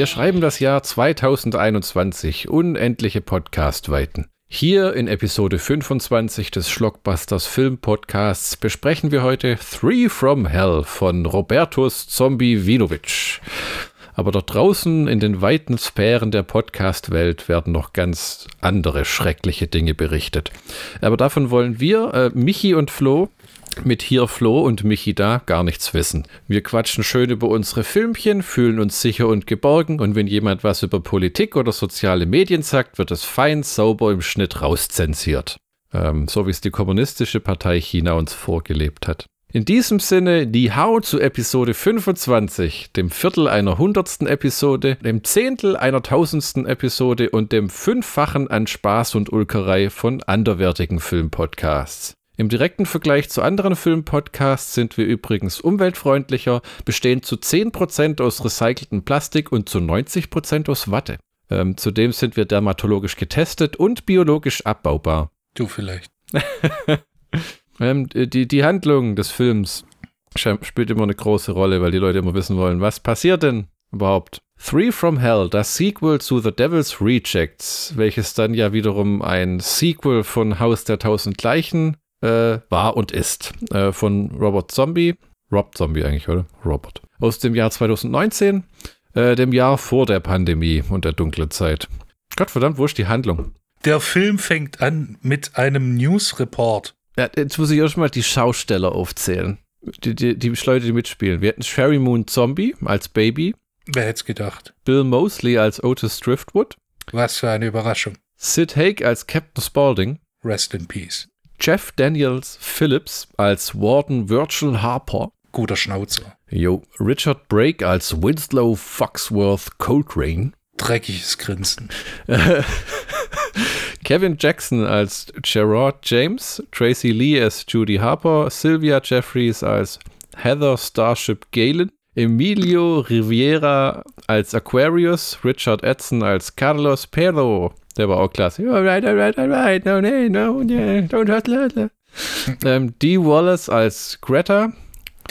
Wir schreiben das Jahr 2021, unendliche Podcastweiten. Hier in Episode 25 des Schlockbusters Film Podcasts besprechen wir heute Three from Hell von Robertus Zombie Vinovic. Aber dort draußen in den weiten Sphären der Podcast-Welt werden noch ganz andere schreckliche Dinge berichtet. Aber davon wollen wir, äh, Michi und Flo, mit hier Flo und Michi da gar nichts wissen. Wir quatschen schön über unsere Filmchen, fühlen uns sicher und geborgen und wenn jemand was über Politik oder soziale Medien sagt, wird es fein sauber im Schnitt rauszensiert. Ähm, so wie es die Kommunistische Partei China uns vorgelebt hat. In diesem Sinne, die Hau zu Episode 25, dem Viertel einer hundertsten Episode, dem Zehntel einer tausendsten Episode und dem Fünffachen an Spaß und Ulkerei von anderwertigen Filmpodcasts. Im direkten Vergleich zu anderen Filmpodcasts sind wir übrigens umweltfreundlicher, bestehen zu 10% aus recyceltem Plastik und zu 90% aus Watte. Ähm, zudem sind wir dermatologisch getestet und biologisch abbaubar. Du vielleicht. Ähm, die, die Handlung des Films spielt immer eine große Rolle, weil die Leute immer wissen wollen, was passiert denn überhaupt? Three from Hell, das Sequel zu The Devil's Rejects, welches dann ja wiederum ein Sequel von Haus der Tausend Leichen äh, war und ist, äh, von Robert Zombie. Rob Zombie eigentlich, oder? Robert. Aus dem Jahr 2019, äh, dem Jahr vor der Pandemie und der dunklen Zeit. Gottverdammt, wo ist die Handlung? Der Film fängt an mit einem News-Report ja, jetzt muss ich erstmal die Schausteller aufzählen. Die, die, die Leute, die mitspielen. Wir hatten Sherry Moon Zombie als Baby. Wer hätte es gedacht? Bill Mosley als Otis Driftwood. Was für eine Überraschung. Sid Haig als Captain Spaulding. Rest in Peace. Jeff Daniels Phillips als Warden Virgil Harper. Guter Schnauzer. Jo. Richard Brake als Winslow Foxworth Coltrane. Dreckiges Grinsen. Kevin Jackson als Gerard James, Tracy Lee als Judy Harper, Sylvia Jeffries als Heather Starship Galen, Emilio Riviera als Aquarius, Richard Edson als Carlos Perro, der war auch klasse. Alright, alright, alright, no, no, no, yeah, don't hustle. ähm, Dee Wallace als Greta,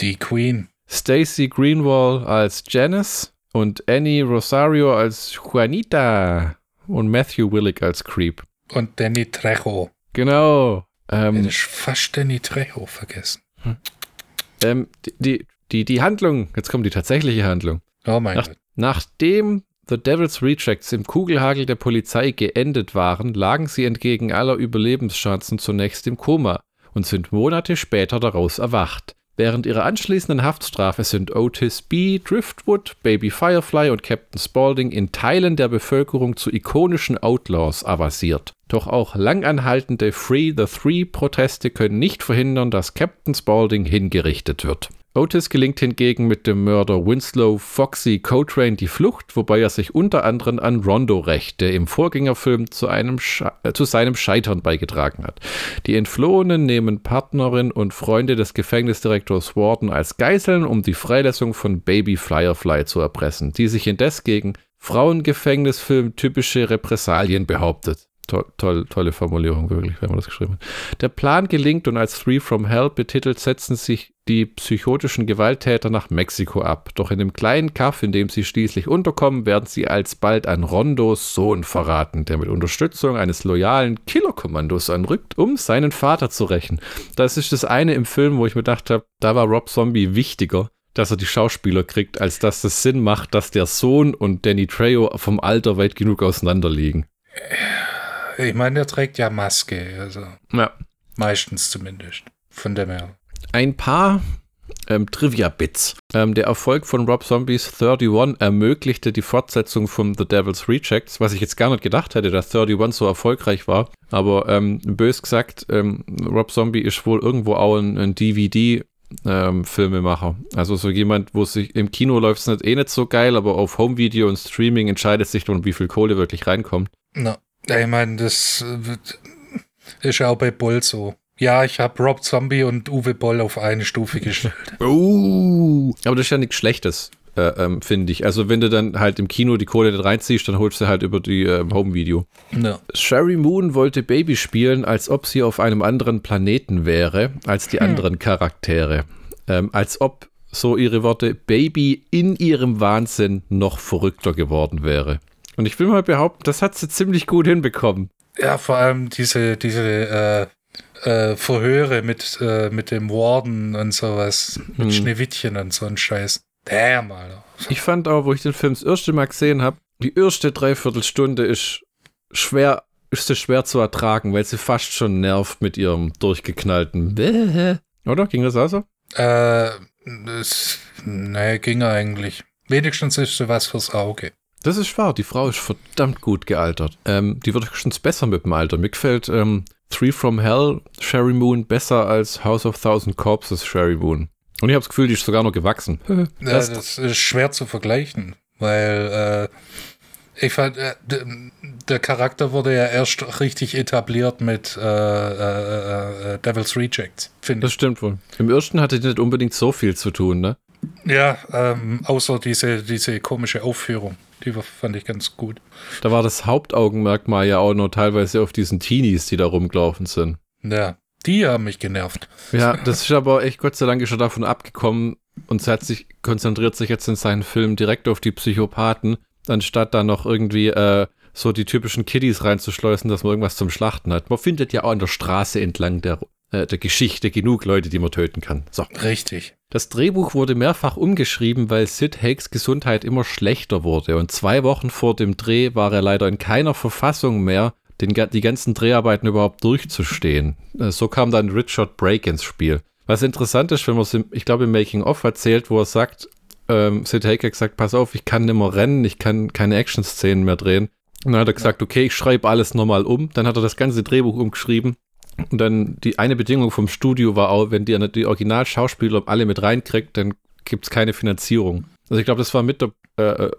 die Queen, Stacy Greenwall als Janice. Und Annie Rosario als Juanita. Und Matthew Willick als Creep und Danny Trejo. Genau. Ähm, Hätte ich fast Danny Trejo vergessen. Hm. Ähm, die, die, die Handlung, jetzt kommt die tatsächliche Handlung. Oh mein Nach, Gott. Nachdem The Devil's Rejects im Kugelhagel der Polizei geendet waren, lagen sie entgegen aller Überlebenschancen zunächst im Koma und sind Monate später daraus erwacht. Während ihrer anschließenden Haftstrafe sind Otis B., Driftwood, Baby Firefly und Captain Spaulding in Teilen der Bevölkerung zu ikonischen Outlaws avasiert. Doch auch langanhaltende Free the Three-Proteste können nicht verhindern, dass Captain Spaulding hingerichtet wird. Otis gelingt hingegen mit dem Mörder Winslow Foxy Coltrane die Flucht, wobei er sich unter anderem an Rondo rächt, der im Vorgängerfilm zu, äh, zu seinem Scheitern beigetragen hat. Die Entflohenen nehmen Partnerin und Freunde des Gefängnisdirektors Warden als Geiseln, um die Freilassung von Baby Firefly zu erpressen, die sich indes gegen Frauengefängnisfilm typische Repressalien behauptet. To toll, tolle Formulierung, wirklich, wenn man das geschrieben hat. Der Plan gelingt und als Three from Hell betitelt, setzen sich die psychotischen Gewalttäter nach Mexiko ab. Doch in dem kleinen Kaff, in dem sie schließlich unterkommen, werden sie alsbald an Rondos Sohn verraten, der mit Unterstützung eines loyalen Killerkommandos anrückt, um seinen Vater zu rächen. Das ist das eine im Film, wo ich mir gedacht habe, da war Rob Zombie wichtiger dass er die Schauspieler kriegt, als dass es Sinn macht, dass der Sohn und Danny Trejo vom Alter weit genug auseinander liegen. Ich meine, er trägt ja Maske, also. Ja. Meistens zumindest. Von dem her. Ein paar ähm, Trivia-Bits. Ähm, der Erfolg von Rob Zombies 31 ermöglichte die Fortsetzung von The Devil's Rejects, was ich jetzt gar nicht gedacht hätte, dass 31 so erfolgreich war. Aber ähm, bös gesagt, ähm, Rob Zombie ist wohl irgendwo auch ein, ein DVD- ähm, Filmemacher. Also so jemand, wo sich im Kino läuft es nicht eh nicht so geil, aber auf Home-Video und Streaming entscheidet sich dann, wie viel Kohle wirklich reinkommt. No. Ich meine, das ist ja auch bei Boll so. Ja, ich habe Rob Zombie und Uwe Boll auf eine Stufe gestellt. Oh, aber das ist ja nichts Schlechtes, äh, ähm, finde ich. Also wenn du dann halt im Kino die Kohle reinziehst, dann holst du halt über die äh, Home-Video. No. Sherry Moon wollte Baby spielen, als ob sie auf einem anderen Planeten wäre als die hm. anderen Charaktere. Ähm, als ob so ihre Worte, Baby in ihrem Wahnsinn noch verrückter geworden wäre. Und ich will mal behaupten, das hat sie ziemlich gut hinbekommen. Ja, vor allem diese, diese äh, äh, Verhöre mit, äh, mit dem Warden und sowas, mit hm. Schneewittchen und so ein Scheiß. Damn, Alter. Ich fand auch, wo ich den Film das erste Mal gesehen habe, die erste Dreiviertelstunde ist schwer, ist sie schwer zu ertragen, weil sie fast schon nervt mit ihrem durchgeknallten Bäh. Oder? Ging das also? Äh, das, nee, ging eigentlich. Wenigstens ist sie was fürs Auge. Das ist wahr, die Frau ist verdammt gut gealtert. Ähm, die wird schon besser mit dem Alter. Mir gefällt ähm, Three from Hell, Sherry Moon, besser als House of Thousand Corpses, Sherry Moon. Und ich habe das Gefühl, die ist sogar noch gewachsen. ja, das ist schwer zu vergleichen, weil äh, ich fand, äh, der Charakter wurde ja erst richtig etabliert mit äh, äh, äh Devil's Rejects, finde ich. Das stimmt wohl. Im ersten hatte die nicht unbedingt so viel zu tun, ne? Ja, ähm, außer diese, diese komische Aufführung. Die fand ich ganz gut. Da war das Hauptaugenmerkmal ja auch noch teilweise auf diesen Teenies, die da rumgelaufen sind. Ja, die haben mich genervt. Ja, das ist aber echt Gott sei Dank schon davon abgekommen und sich, konzentriert sich jetzt in seinen Film direkt auf die Psychopathen, anstatt da noch irgendwie äh, so die typischen Kiddies reinzuschleusen, dass man irgendwas zum Schlachten hat. Man findet ja auch an der Straße entlang der, äh, der Geschichte genug Leute, die man töten kann. So. Richtig. Das Drehbuch wurde mehrfach umgeschrieben, weil Sid Hakes Gesundheit immer schlechter wurde und zwei Wochen vor dem Dreh war er leider in keiner Verfassung mehr, den, die ganzen Dreharbeiten überhaupt durchzustehen. Äh, so kam dann Richard Brake ins Spiel. Was interessant ist, wenn man es, ich glaube, im Making-of erzählt, wo er sagt, ähm, Sid Haker sagt, pass auf, ich kann nicht mehr rennen, ich kann keine Action-Szenen mehr drehen. Und dann hat er gesagt, okay, ich schreibe alles nochmal um. Dann hat er das ganze Drehbuch umgeschrieben und dann die eine Bedingung vom Studio war auch, wenn die, die Originalschauspieler alle mit reinkriegt, dann gibt es keine Finanzierung. Also ich glaube, das war mit der äh, äh,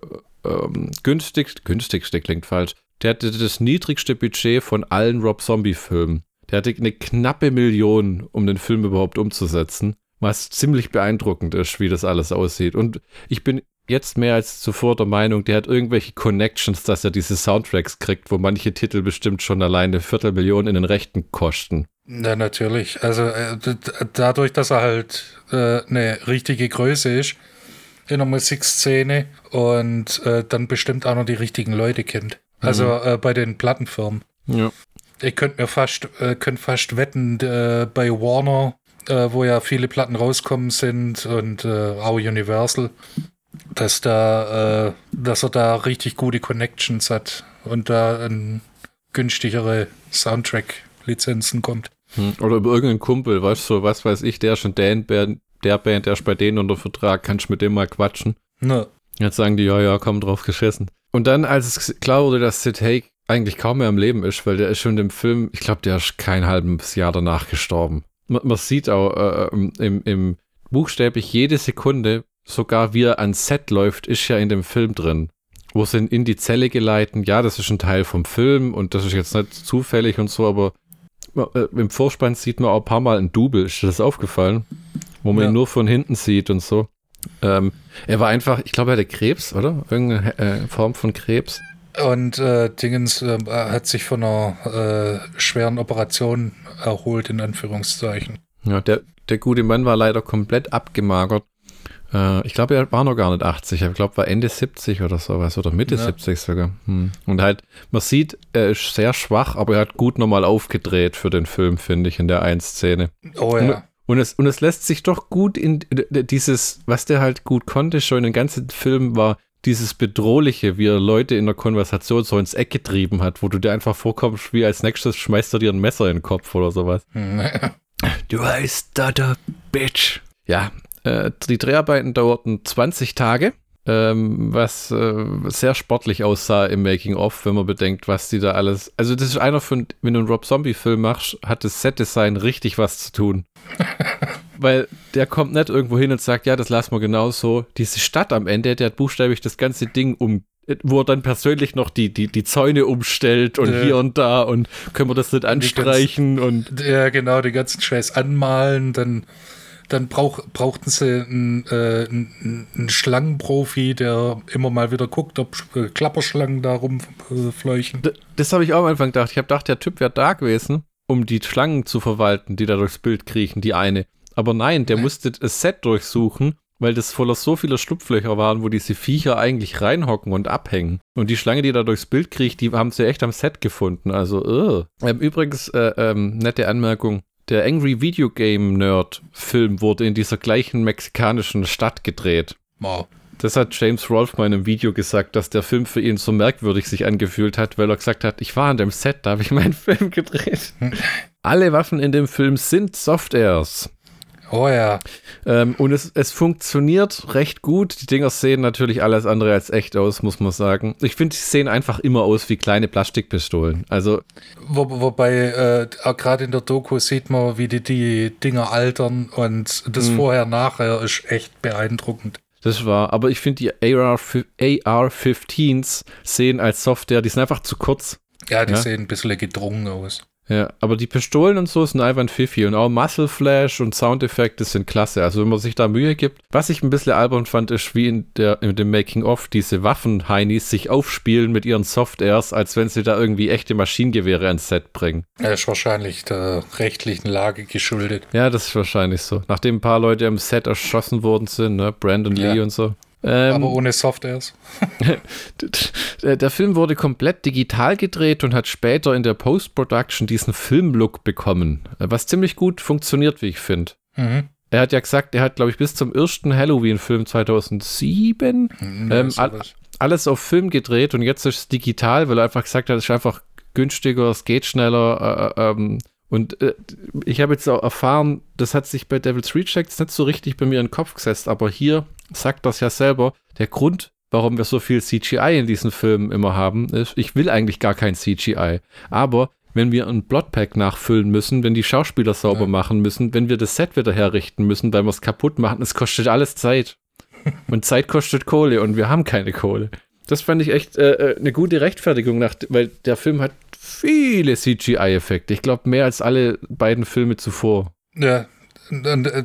ähm, günstig, günstigste klingt falsch. Der hatte das niedrigste Budget von allen Rob Zombie-Filmen. Der hatte eine knappe Million, um den Film überhaupt umzusetzen. Was ziemlich beeindruckend ist, wie das alles aussieht. Und ich bin jetzt mehr als zuvor der Meinung, der hat irgendwelche Connections, dass er diese Soundtracks kriegt, wo manche Titel bestimmt schon alleine Viertelmillionen in den Rechten kosten. Na, natürlich. Also äh, dadurch, dass er halt äh, eine richtige Größe ist in der Musikszene und äh, dann bestimmt auch noch die richtigen Leute kennt. Also mhm. Äh, bei den Plattenfirmen. Ja. Ich könnte mir fast, äh, könnt fast wetten, bei Warner, wo ja viele Platten rauskommen sind und auch Universal, dass da, äh, dass er da richtig gute Connections hat und da an günstigere Soundtrack-Lizenzen kommt. Hm, oder über irgendeinen Kumpel, weißt du, was weiß ich, der schon der, der Band, der ist bei denen unter Vertrag, kannst du mit dem mal quatschen. Ne. Jetzt sagen die, ja, ja, komm drauf geschissen. Und dann, als es klar wurde, dass Sid Haig eigentlich kaum mehr am Leben ist, weil der ist schon im Film, ich glaube, der ist kein halbes Jahr danach gestorben. Man, man sieht auch äh, im, im buchstäblich jede Sekunde, sogar wie er ans Set läuft, ist ja in dem Film drin. Wo sie ihn in die Zelle geleiten. Ja, das ist ein Teil vom Film und das ist jetzt nicht zufällig und so, aber äh, im Vorspann sieht man auch ein paar Mal ein Double. Ist dir das aufgefallen? Wo man ja. ihn nur von hinten sieht und so. Ähm, er war einfach, ich glaube, er hatte Krebs, oder? Irgendeine äh, Form von Krebs. Und äh, Dingens äh, hat sich von einer äh, schweren Operation erholt, in Anführungszeichen. Ja, der, der gute Mann war leider komplett abgemagert. Äh, ich glaube, er war noch gar nicht 80. Ich glaube, war Ende 70 oder sowas oder Mitte ja. 70 sogar. Hm. Und halt, man sieht, er ist sehr schwach, aber er hat gut nochmal aufgedreht für den Film, finde ich, in der einen Szene. Oh ja. Und, und es, und es lässt sich doch gut in dieses, was der halt gut konnte, schon in den ganzen Film war dieses Bedrohliche, wie er Leute in der Konversation so ins Eck getrieben hat, wo du dir einfach vorkommst, wie als nächstes schmeißt er dir ein Messer in den Kopf oder sowas. du heißt da Bitch. Ja, äh, die Dreharbeiten dauerten 20 Tage, ähm, was äh, sehr sportlich aussah im Making-of, wenn man bedenkt, was die da alles. Also, das ist einer von, wenn du einen Rob Zombie-Film machst, hat das Set-Design richtig was zu tun. Weil der kommt nicht irgendwo hin und sagt, ja, das lassen wir genau so. Diese Stadt am Ende, der hat buchstäblich das ganze Ding um wo er dann persönlich noch die, die, die Zäune umstellt und ja. hier und da und können wir das nicht anstreichen ganzen, und. Ja, genau, den ganzen Scheiß anmalen, dann dann brauch, brauchten sie einen, äh, einen, einen, Schlangenprofi, der immer mal wieder guckt, ob äh, Klapperschlangen da rumfleuchen. Das, das habe ich auch am Anfang gedacht. Ich habe gedacht, der Typ wäre da gewesen, um die Schlangen zu verwalten, die da durchs Bild kriechen, die eine. Aber nein, der musste das Set durchsuchen weil das voller so vieler Schlupflöcher waren, wo diese Viecher eigentlich reinhocken und abhängen. Und die Schlange, die da durchs Bild kriecht, die haben sie echt am Set gefunden. Also, ähm, übrigens, äh, ähm, nette Anmerkung. Der Angry Video Game Nerd Film wurde in dieser gleichen mexikanischen Stadt gedreht. Wow. Das hat James Rolfe mal in einem Video gesagt, dass der Film für ihn so merkwürdig sich angefühlt hat, weil er gesagt hat, ich war an dem Set, da habe ich meinen Film gedreht. Alle Waffen in dem Film sind Softairs. Oh ja. Ähm, und es, es funktioniert recht gut. Die Dinger sehen natürlich alles andere als echt aus, muss man sagen. Ich finde, sie sehen einfach immer aus wie kleine Plastikpistolen. Also. Wo, wobei, äh, gerade in der Doku sieht man, wie die, die Dinger altern und das Mhm. Vorher-Nachher ist echt beeindruckend. Das war, aber ich finde, die AR, AR-15s sehen als Software, die sind einfach zu kurz. Ja, die Ja. sehen ein bisschen gedrungen aus. Ja, aber die Pistolen und so sind einfach ein Pfiffi und auch Muscle Flash und Soundeffekte sind klasse. Also wenn man sich da Mühe gibt. Was ich ein bisschen albern fand, ist wie in, der, in dem Making-of diese Waffen-Heinis sich aufspielen mit ihren Softairs, als wenn sie da irgendwie echte Maschinengewehre ans Set bringen. Das ist wahrscheinlich der rechtlichen Lage geschuldet. Ja, das ist wahrscheinlich so. Nachdem ein paar Leute am Set erschossen worden sind, ne? Brandon Ja. Lee und so. Ähm, Aber ohne Softairs. Der der Film wurde komplett digital gedreht und hat später in der Post-Production diesen Filmlook bekommen, was ziemlich gut funktioniert, wie ich finde. Mhm. Er hat ja gesagt, er hat, glaube ich, bis zum ersten Halloween-Film 2007 Ja, Ähm, alles auf Film gedreht und jetzt ist es digital, weil er einfach gesagt hat, es ist einfach günstiger, es geht schneller. Äh, ähm, und äh, ich habe jetzt auch erfahren, das hat sich bei Devil's Rejects nicht so richtig bei mir in den Kopf gesetzt, aber hier sagt das ja selber, der Grund, warum wir so viel CGI in diesen Filmen immer haben, ist, ich will eigentlich gar kein CGI, aber wenn wir ein Plotpack nachfüllen müssen, wenn die Schauspieler sauber Ja. machen müssen, wenn wir das Set wieder herrichten müssen, weil wir es kaputt machen, es kostet alles Zeit. Und Zeit kostet Kohle und wir haben keine Kohle. Das fand ich echt äh, äh, eine gute Rechtfertigung, nach, weil der Film hat viele CGI-Effekte. Ich glaube, mehr als alle beiden Filme zuvor. Ja, und, äh,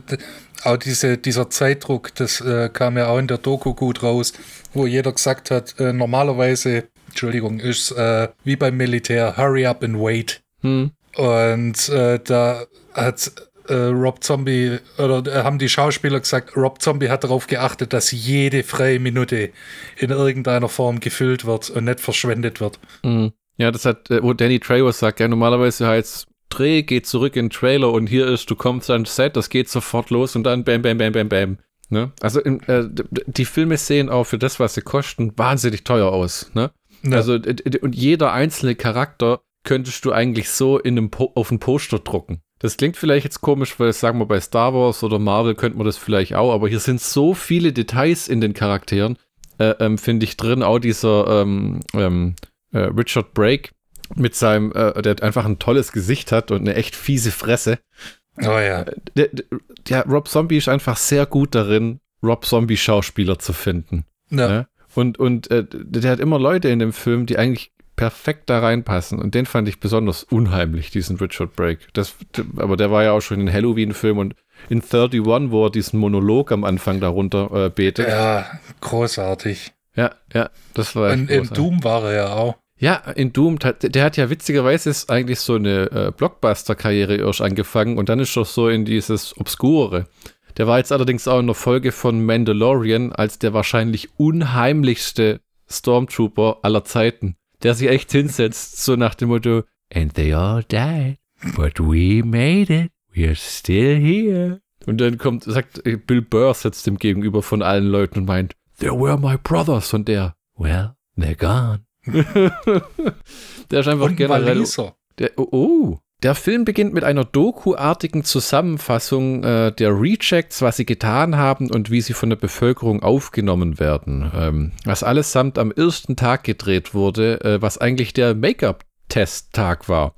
auch diese, dieser Zeitdruck, das äh, kam ja auch in der Doku gut raus, wo jeder gesagt hat, äh, normalerweise, Entschuldigung, ist äh, wie beim Militär, hurry up and wait. Hm. Und äh, da hat äh, Rob Zombie, oder haben die Schauspieler gesagt, Rob Zombie hat darauf geachtet, dass jede freie Minute in irgendeiner Form gefüllt wird und nicht verschwendet wird. Hm. Ja, das hat, wo Danny Trejo sagt, ja, normalerweise heißt Dreh, geht zurück in den Trailer und hier ist, du kommst ans Set, das geht sofort los und dann bam, bam, bam, bam, bam. Ne? Also im, äh, die Filme sehen auch für das, was sie kosten, wahnsinnig teuer aus. Ne? Ja. Also und jeder einzelne Charakter könntest du eigentlich so in einem po auf ein Poster drucken. Das klingt vielleicht jetzt komisch, weil sagen wir bei Star Wars oder Marvel könnte man das vielleicht auch, aber hier sind so viele Details in den Charakteren, äh, ähm, finde ich drin. Auch dieser ähm, ähm, äh, Richard Brake mit seinem, äh, der einfach ein tolles Gesicht hat und eine echt fiese Fresse. oh ja. Der, der, der Rob Zombie ist einfach sehr gut darin, Rob Zombie Schauspieler zu finden. ja. Ja? Und, und äh, der hat immer Leute in dem Film, die eigentlich perfekt da reinpassen. Und den fand ich besonders unheimlich, diesen Richard Brake. Das, aber der war ja auch schon in Halloween-Film und in 31, wo er diesen Monolog am Anfang darunter äh, betet. Ja, Ja, großartig. ja, das war Und in großartig. Doom war er ja auch. Ja, in Doom, der, hat ja witzigerweise ist eigentlich so eine äh, Blockbuster-Karriere erst angefangen und dann ist er so in dieses Obskure. Der war jetzt allerdings auch in der Folge von Mandalorian als der wahrscheinlich unheimlichste Stormtrooper aller Zeiten, der sich echt hinsetzt, so nach dem Motto, And they all died, but we made it, we're still here. Und dann kommt, sagt Bill Burr sitzt ihm gegenüber von allen Leuten und meint, They were my brothers. Und der, Well, they're gone. der ist einfach Und generell. Der, oh, oh. Der Film beginnt mit einer Doku-artigen Zusammenfassung äh, der Rejects, was sie getan haben und wie sie von der Bevölkerung aufgenommen werden. Ähm, was allesamt am ersten Tag gedreht wurde, äh, was eigentlich der Make-up-Test-Tag war.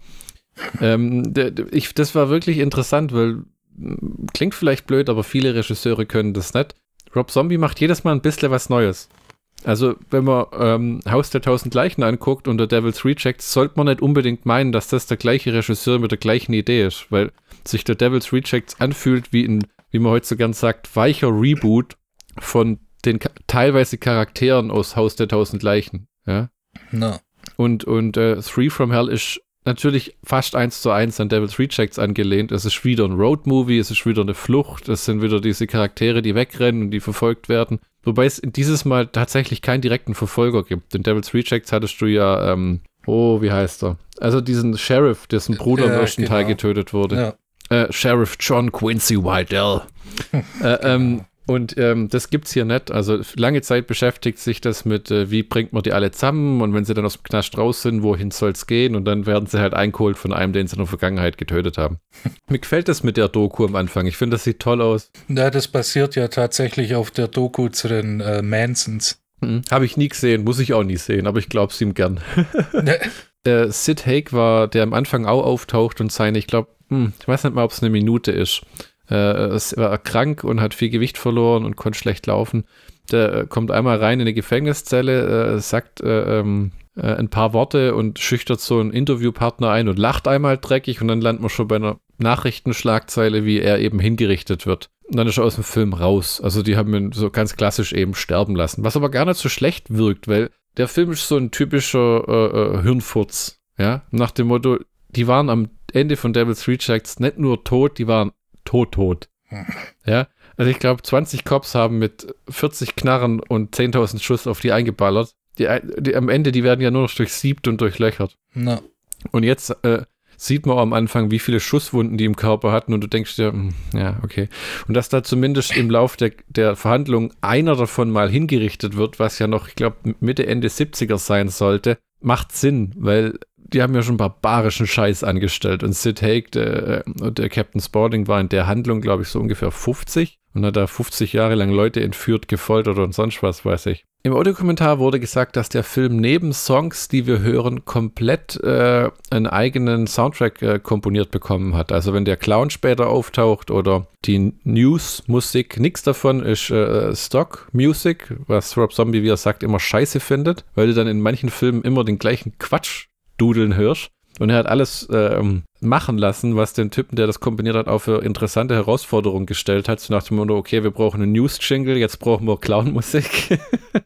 ähm, der, ich, das war wirklich interessant, weil m, klingt vielleicht blöd, aber viele Regisseure können das nicht. Rob Zombie macht jedes Mal ein bisschen was Neues. Also, wenn man ähm, Haus der tausend Leichen anguckt und der Devil's Rejects, sollte man nicht unbedingt meinen, dass das der gleiche Regisseur mit der gleichen Idee ist, weil sich der Devil's Rejects anfühlt wie ein, wie man heute so gern sagt, weicher Reboot von den teilweise Charakteren aus Haus der tausend Leichen. Ja? Na. Und, und äh, Three from Hell ist natürlich fast eins zu eins an Devil's Rejects angelehnt. Es ist wieder ein Road-Movie, es ist wieder eine Flucht, es sind wieder diese Charaktere, die wegrennen und die verfolgt werden. Wobei es dieses Mal tatsächlich keinen direkten Verfolger gibt. In Devil's Rejects hattest du ja, ähm, oh, wie heißt er? Also diesen Sheriff, dessen Bruder ja, im ersten genau. Teil getötet wurde. Ja. Äh, Sheriff John Quincy Whitell. äh, ähm, und ähm, das es hier nicht. Also lange Zeit beschäftigt sich das mit, äh, wie bringt man die alle zusammen und wenn sie dann aus dem Knast raus sind, wohin soll es gehen? Und dann werden sie halt eingeholt von einem, den sie in der Vergangenheit getötet haben. Mir gefällt das mit der Doku am Anfang. Ich finde, das sieht toll aus. Ja, das basiert ja tatsächlich auf der Doku zu den äh, Mansons. Mhm. Habe ich nie gesehen, muss ich auch nie sehen, aber ich glaube es ihm gern. der Sid Haig war, der am Anfang auch auftaucht und seine, ich glaube, hm, ich weiß nicht mal, ob es eine Minute ist äh, war krank und hat viel Gewicht verloren und konnte schlecht laufen. Der äh, kommt einmal rein in eine Gefängniszelle, äh, sagt äh, ähm, äh, ein paar Worte und schüchtert so einen Interviewpartner ein und lacht einmal dreckig und dann landet man schon bei einer Nachrichtenschlagzeile, wie er eben hingerichtet wird. Und dann ist er aus dem Film raus. Also die haben ihn so ganz klassisch eben sterben lassen. Was aber gar nicht so schlecht wirkt, weil der Film ist so ein typischer äh, Hirnfurz. Ja, nach dem Motto, die waren am Ende von Devil's Rejects nicht nur tot, die waren tot, tot. Ja, also ich glaube, 20 Cops haben mit 40 Knarren und 10.000 Schuss auf die eingeballert. Die, die, am Ende, die werden ja nur noch durchsiebt und durchlöchert. Na. Und jetzt äh, sieht man am Anfang, wie viele Schusswunden die im Körper hatten und du denkst dir, hm, ja, okay. Und dass da zumindest im Lauf der, der Verhandlung einer davon mal hingerichtet wird, was ja noch, ich glaube, Mitte, Ende 70er sein sollte, macht Sinn, weil die haben ja schon barbarischen Scheiß angestellt. Und Sid Haig, der, äh, der Captain Spaulding, war in der Handlung, glaube ich, so ungefähr 50 und hat da 50 Jahre lang Leute entführt, gefoltert und sonst was, weiß ich. Im Audiokommentar wurde gesagt, dass der Film neben Songs, die wir hören, komplett äh, einen eigenen Soundtrack äh, komponiert bekommen hat. Also wenn der Clown später auftaucht oder die News-Musik, nichts davon ist äh, Stock-Music, was Rob Zombie, wie er sagt, immer scheiße findet, weil du dann in manchen Filmen immer den gleichen Quatsch dudeln hörst. Und er hat alles ähm, machen lassen, was den Typen, der das kombiniert hat, auch für interessante Herausforderungen gestellt hat. So nach dem Motto, okay, wir brauchen einen News-Jingle, jetzt brauchen wir Clown-Musik.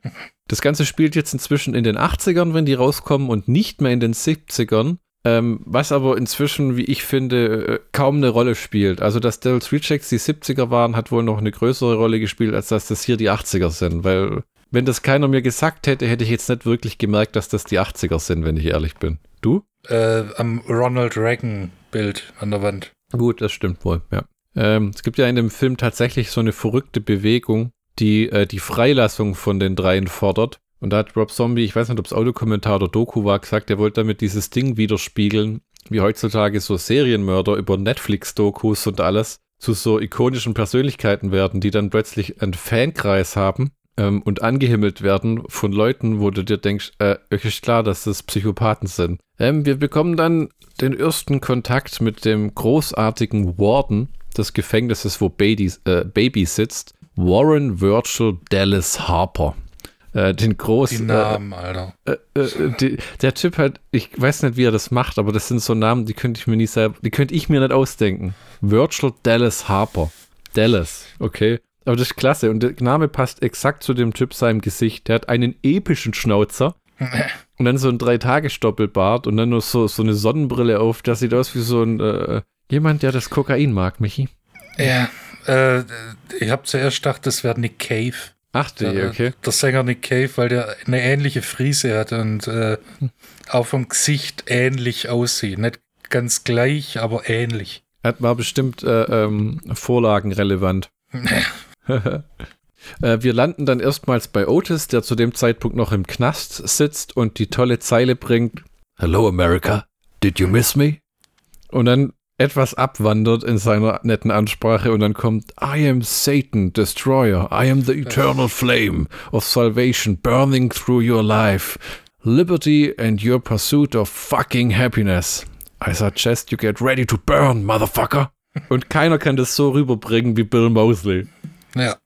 das Ganze spielt jetzt inzwischen in den 80ern, wenn die rauskommen, und nicht mehr in den 70ern. Ähm, was aber inzwischen, wie ich finde, äh, kaum eine Rolle spielt. Also, dass Devil's Rejects die 70er waren, hat wohl noch eine größere Rolle gespielt, als dass das hier die 80er sind, weil wenn das keiner mir gesagt hätte, hätte ich jetzt nicht wirklich gemerkt, dass das die 80er sind, wenn ich ehrlich bin. Du? Äh, am Ronald Reagan-Bild an der Wand. Gut, das stimmt wohl, ja. Ähm, es gibt ja in dem Film tatsächlich so eine verrückte Bewegung, die äh, die Freilassung von den dreien fordert. Und da hat Rob Zombie, ich weiß nicht, ob es Autokommentar oder Doku war, gesagt, er wollte damit dieses Ding widerspiegeln, wie heutzutage so Serienmörder über Netflix-Dokus und alles zu so ikonischen Persönlichkeiten werden, die dann plötzlich einen Fankreis haben ähm, und angehimmelt werden von Leuten, wo du dir denkst, äh, euch ist klar, dass das Psychopathen sind. Ähm, wir bekommen dann den ersten Kontakt mit dem großartigen Warden des Gefängnisses, wo Baby, äh, Baby sitzt, Warren Virgil Dallas Harper. Äh, den großen. Die Namen, Alter. Äh, äh, die, der Typ hat, ich weiß nicht, wie er das macht, aber das sind so Namen, die könnte ich mir nicht selber, die könnte ich mir nicht ausdenken. Virgil Dallas Harper. Dallas, okay. Aber das ist klasse und der Name passt exakt zu dem Typ seinem Gesicht. Der hat einen epischen Schnauzer und dann so ein Drei-Tage-Stoppelbart und dann nur so, so eine Sonnenbrille auf. Das sieht aus wie so ein äh, jemand, der das Kokain mag, Michi. Ja, äh, ich habe zuerst gedacht, das wäre Nick Cave. Ach, der, okay. Der Sänger Nick Cave, weil der eine ähnliche Frise hat und äh, auch vom Gesicht ähnlich aussieht. Nicht ganz gleich, aber ähnlich. Er war bestimmt äh, ähm, vorlagenrelevant. Äh, wir landen dann erstmals bei Otis, der zu dem Zeitpunkt noch im Knast sitzt und die tolle Zeile bringt: Hello America, did you miss me? Und dann etwas abwandert in seiner netten Ansprache und dann kommt I am Satan, Destroyer, I am the eternal flame of salvation burning through your life, liberty and your pursuit of fucking happiness. I suggest you get ready to burn, motherfucker. Und keiner kann das so rüberbringen wie Bill Mosley. Ja.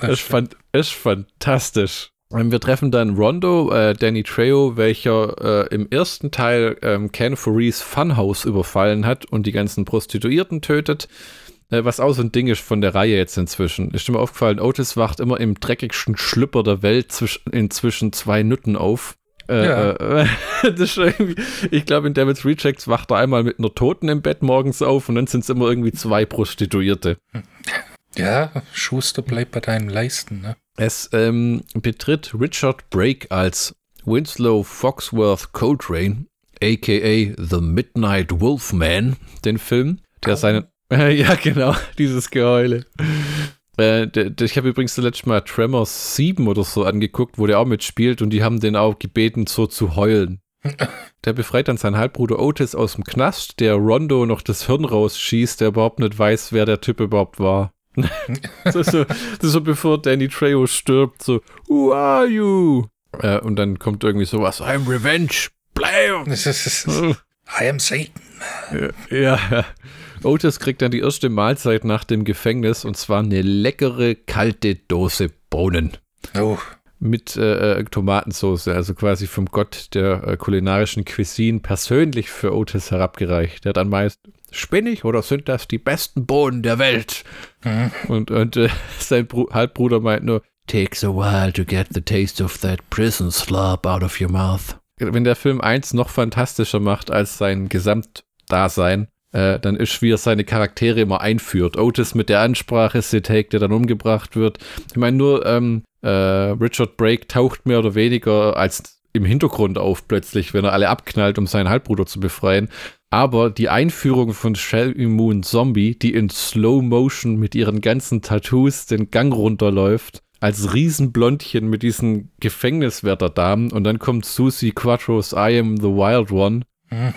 Es fand, ist fantastisch. Wir treffen dann Rondo, äh, Danny Trejo, welcher äh, im ersten Teil ähm, Ken Forees Funhouse überfallen hat und die ganzen Prostituierten tötet. Äh, was auch so ein Ding ist von der Reihe jetzt inzwischen. Ist mir aufgefallen, Otis wacht immer im dreckigsten Schlüpper der Welt zwisch inzwischen zwei Nutten auf. Äh, Ja. äh, das ist irgendwie, ich glaube, in Devil's Rejects wacht er einmal mit einer Toten im Bett morgens auf und dann sind es immer irgendwie zwei Prostituierte. Ja, Schuster bleibt bei deinen Leisten, ne? Es ähm, betritt Richard Brake als Winslow Foxworth Coltrane, aka The Midnight Wolfman, den Film, der seinen. ja, genau, dieses Geheule. Äh, der, der, ich habe übrigens zuletzt mal Tremors 7 oder so angeguckt, wo der auch mitspielt und die haben den auch gebeten, so zu heulen. Der befreit dann seinen Halbbruder Otis aus dem Knast, der Rondo noch das Hirn rausschießt, der überhaupt nicht weiß, wer der Typ überhaupt war. so, so, das ist so bevor Danny Trejo stirbt, so, Who are you? Äh, und dann kommt irgendwie sowas, I'm Revenge, Blam! Das ist, das ist, I am Satan. Ja, ja. Otis kriegt dann die erste Mahlzeit nach dem Gefängnis und zwar eine leckere, kalte Dose Bohnen Oh, mit äh, äh, Tomatensauce, also quasi vom Gott der äh, kulinarischen Cuisine persönlich für Otis herabgereicht. Der dann meist, spinnig oder sind das die besten Bohnen der Welt? Mhm. Und, und äh, sein Bru Halbbruder meint nur, takes a while to get the taste of that prison slop out of your mouth. Wenn der Film eins noch fantastischer macht als sein Gesamtdasein, äh, dann ist, wie er seine Charaktere immer einführt. Otis mit der Ansprache, Take, der dann umgebracht wird. Ich meine, nur ähm, äh, Richard Brake taucht mehr oder weniger als im Hintergrund auf plötzlich, wenn er alle abknallt, um seinen Halbbruder zu befreien. Aber die Einführung von Shelly Moon Zombie, die in Slow Motion mit ihren ganzen Tattoos den Gang runterläuft, als Riesenblondchen mit diesen Gefängniswärterdamen und dann kommt Susie Quattros I Am the Wild One.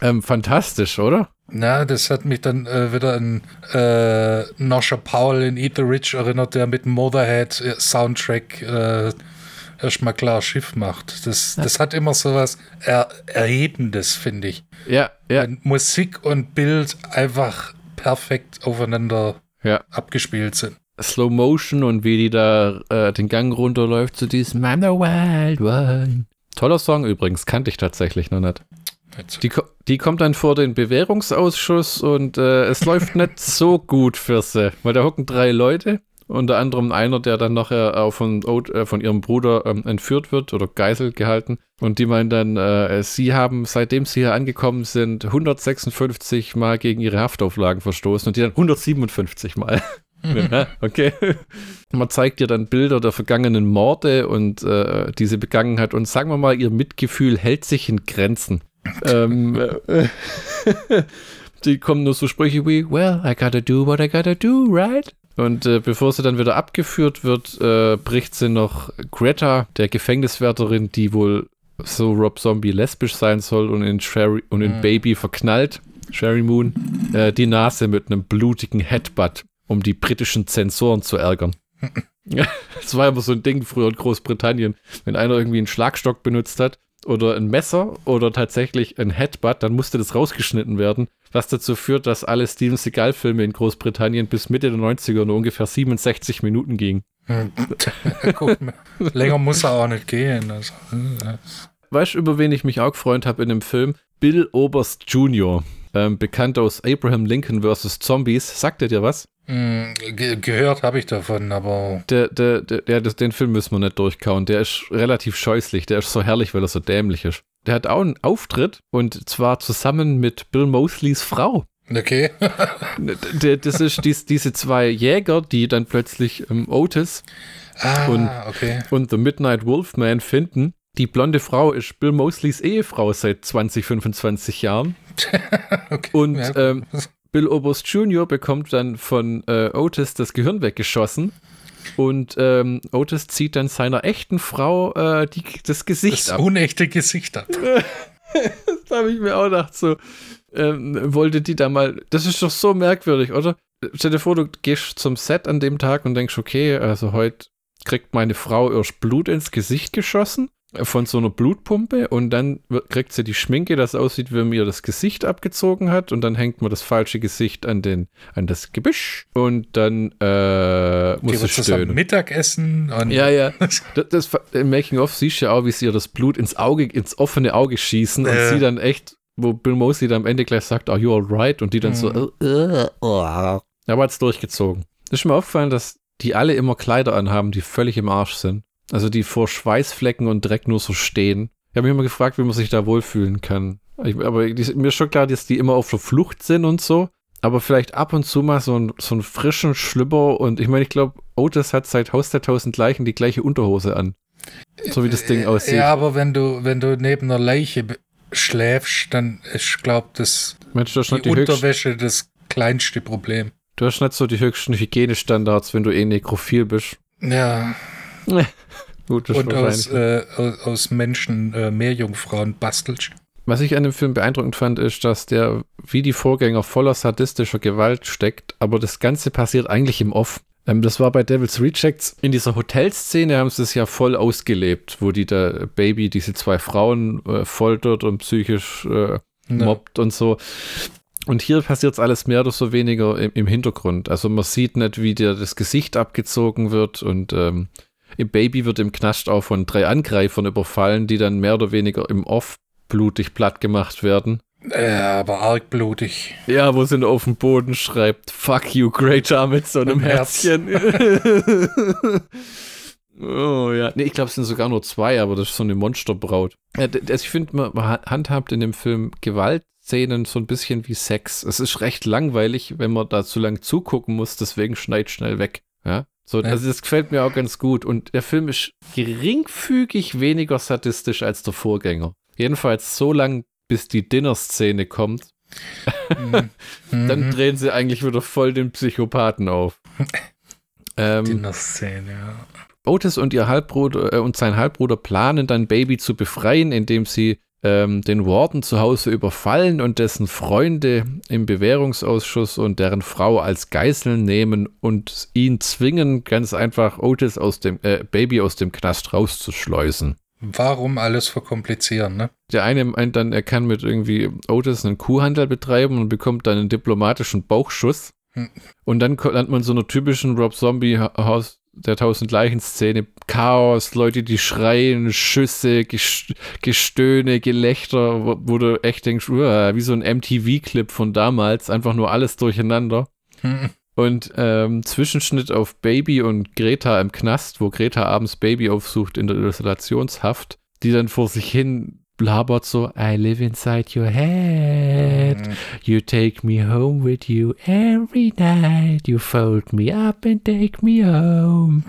ähm, fantastisch, oder? na, das hat mich dann äh, wieder an äh, Nosha Powell in Eat the Rich erinnert, der mit dem Motorhead äh, Soundtrack äh, erstmal klar Schiff macht. Das, das hat immer so was er Erhebendes, finde ich. Ja, ja, Wenn Musik und Bild einfach perfekt aufeinander ja. abgespielt sind. Slow Motion und wie die da äh, den Gang runterläuft zu diesem I'm the Wild One. Toller Song übrigens, kannte ich tatsächlich noch nicht. Die, die kommt dann vor den Bewährungsausschuss und äh, es läuft nicht so gut für sie, weil da hocken drei Leute, unter anderem einer, der dann nachher auch von, äh, von ihrem Bruder ähm, entführt wird oder Geisel gehalten. Und die meinen dann, äh, sie haben, seitdem sie hier angekommen sind, 156 Mal gegen ihre Haftauflagen verstoßen und die dann 157 Mal. ja, okay. Man zeigt dir dann Bilder der vergangenen Morde und äh, diese Begangenheit und sagen wir mal, ihr Mitgefühl hält sich in Grenzen. ähm, äh, die kommen nur so Sprüche wie, well, I gotta do what I gotta do, right? Und äh, bevor sie dann wieder abgeführt wird, äh, bricht sie noch Greta, der Gefängniswärterin, die wohl so Rob Zombie lesbisch sein soll und in Sherry und in Mhm. Baby verknallt, Sherry Moon, äh, die Nase mit einem blutigen Headbutt, um die britischen Zensoren zu ärgern. Ja, das war immer so ein Ding früher in Großbritannien. Wenn einer irgendwie einen Schlagstock benutzt hat oder ein Messer oder tatsächlich ein Headbutt, dann musste das rausgeschnitten werden, was dazu führt, dass alle Steven Seagal-Filme in Großbritannien bis Mitte der 90er nur ungefähr 67 Minuten gingen. Hm. Guck länger muss er auch nicht gehen. Also, äh, Weißt du, über wen ich mich auch gefreut habe in dem Film? Bill Oberst Jr., ähm, bekannt aus Abraham Lincoln vs. Zombies. Sagt er dir was? mh, ge gehört habe ich davon, aber Der, der, der, der, den Film müssen wir nicht durchkauen. Der ist relativ scheußlich. Der ist so herrlich, weil er so dämlich ist. Der hat auch einen Auftritt und zwar zusammen mit Bill Mosleys Frau. okay. Das ist dies, diese zwei Jäger, die dann plötzlich ähm, Otis ah, Und- okay. und The Midnight Wolfman finden. Die blonde Frau ist Bill Mosleys Ehefrau seit 20, 25 Jahren. okay. Und ja, ähm, Bill Oberst Jr. bekommt dann von äh, Otis das Gehirn weggeschossen. Und ähm, Otis zieht dann seiner echten Frau äh, die, das Gesicht das ab. unechte Gesicht ab. Da habe ich mir auch gedacht, so, ähm, wollte die da mal, das ist doch so merkwürdig, oder? Stell dir vor, du gehst zum Set an dem Tag und denkst, okay, also heute kriegt meine Frau erst Blut ins Gesicht geschossen von so einer Blutpumpe und dann kriegt sie die Schminke, das aussieht, wie man ihr das Gesicht abgezogen hat und dann hängt man das falsche Gesicht an, den, an das Gebüsch und dann äh, muss sie stöhnen. Mittagessen und Ja, ja. Das, das im Making-of siehst du ja auch, wie sie ihr das Blut ins Auge, ins offene Auge schießen und Äh. sie dann echt, wo Bill Mosley dann am Ende gleich sagt, are you alright? Und die dann so, äh, oh. Aber hat's durchgezogen. Ist mir aufgefallen, dass die alle immer Kleider anhaben, die völlig im Arsch sind. Also die vor Schweißflecken und Dreck nur so stehen. Ich habe mich immer gefragt, wie man sich da wohlfühlen kann. Ich, aber die, mir ist schon klar, dass die immer auf der Flucht sind und so. Aber vielleicht ab und zu mal so, ein, so einen frischen Schlüpper. Und ich meine, ich glaube, Otis hat seit Haus der tausend Leichen die gleiche Unterhose an. So wie das Ding aussieht. Ja, aber wenn du, wenn du neben einer Leiche schläfst, dann ich glaube, das Mensch, das die, die Unterwäsche das kleinste Problem. Du hast nicht so die höchsten Hygienestandards, wenn du eh nekrophil bist. Ja. Gut, Und aus, äh, aus, Menschen äh, Meerjungfrauen bastelst. Was ich an dem Film beeindruckend fand, ist, dass der wie die Vorgänger voller sadistischer Gewalt steckt, aber das Ganze passiert eigentlich im Off. Ähm, das war bei Devil's Rejects. In dieser Hotelszene haben sie es ja voll ausgelebt, wo die da Baby diese zwei Frauen äh, foltert und psychisch äh, mobbt und so. Und hier passiert es alles mehr oder so weniger im, im, Hintergrund. Also man sieht nicht, wie dir das Gesicht abgezogen wird und ähm, im Baby wird im Knast auch von drei Angreifern überfallen, die dann mehr oder weniger im Off blutig platt gemacht werden. Ja, aber arg blutig. Ja, wo sie auf dem Boden schreibt, fuck you, Greater mit so einem Herzchen. oh ja, nee, ich glaube, es sind sogar nur zwei, aber das ist so eine Monsterbraut. Ja, also ich finde, man, man handhabt in dem Film Gewaltszenen so ein bisschen wie Sex. Es ist recht langweilig, wenn man da zu lang zugucken muss, deswegen schneid schnell weg. Ja, so, ja. also das gefällt mir auch ganz gut. Und der Film ist geringfügig weniger sadistisch als der Vorgänger. Jedenfalls so lang, bis die Dinner-Szene kommt. Mhm. Dann drehen sie eigentlich wieder voll den Psychopathen auf. ähm, Dinner-Szene, ja. Otis und ihr Halbbruder äh, und sein Halbbruder planen dann Baby zu befreien, indem sie ähm, den Warden zu Hause überfallen und dessen Freunde im Bewährungsausschuss und deren Frau als Geiseln nehmen und ihn zwingen, ganz einfach Otis aus dem äh, Baby aus dem Knast rauszuschleusen. Warum alles verkomplizieren, ne? Der eine meint dann, er kann mit irgendwie Otis einen Kuhhandel betreiben und bekommt dann einen diplomatischen Bauchschuss. Hm. Und dann lernt man so einer typischen Rob Zombie Haus der tausend Leichen-Szene. Chaos, Leute, die schreien, Schüsse, Gestöhne, Gelächter, wo, wo du echt denkst, wie so ein MTV-Clip von damals, einfach nur alles durcheinander. Hm. Und ähm, Zwischenschnitt auf Baby und Greta im Knast, wo Greta abends Baby aufsucht in der Isolationshaft, die dann vor sich hin blabert so, I live inside your head. Mhm. You take me home with you every night. You fold me up and take me home.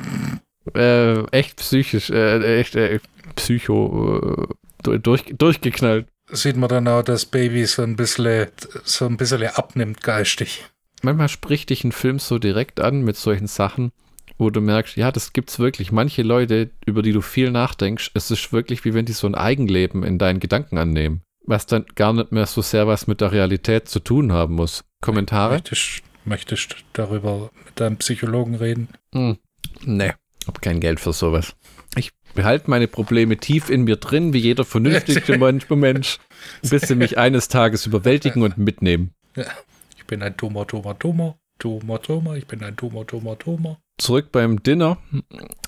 Äh, echt psychisch, äh, echt äh, psycho äh, durch, durchgeknallt. Sieht man dann auch, dass Baby so ein bisschen, so ein bisschen abnimmt geistig manchmal spricht dich ein Film so direkt an mit solchen Sachen, wo du merkst, ja, das gibt's wirklich. Manche Leute, über die du viel nachdenkst, es ist wirklich wie wenn die so ein Eigenleben in deinen Gedanken annehmen, was dann gar nicht mehr so sehr was mit der Realität zu tun haben muss. Kommentare? Möchtest, möchtest du darüber mit deinem Psychologen reden? Hm. Nee, hab kein Geld für sowas. Ich behalte meine Probleme tief in mir drin, wie jeder vernünftige Mensch, bis sie mich eines Tages überwältigen und mitnehmen. Ich bin ein Tumor, Tumor, Tumor. Tumor, Tumor, ich bin ein Tumor, Tumor, Tumor. Zurück beim Dinner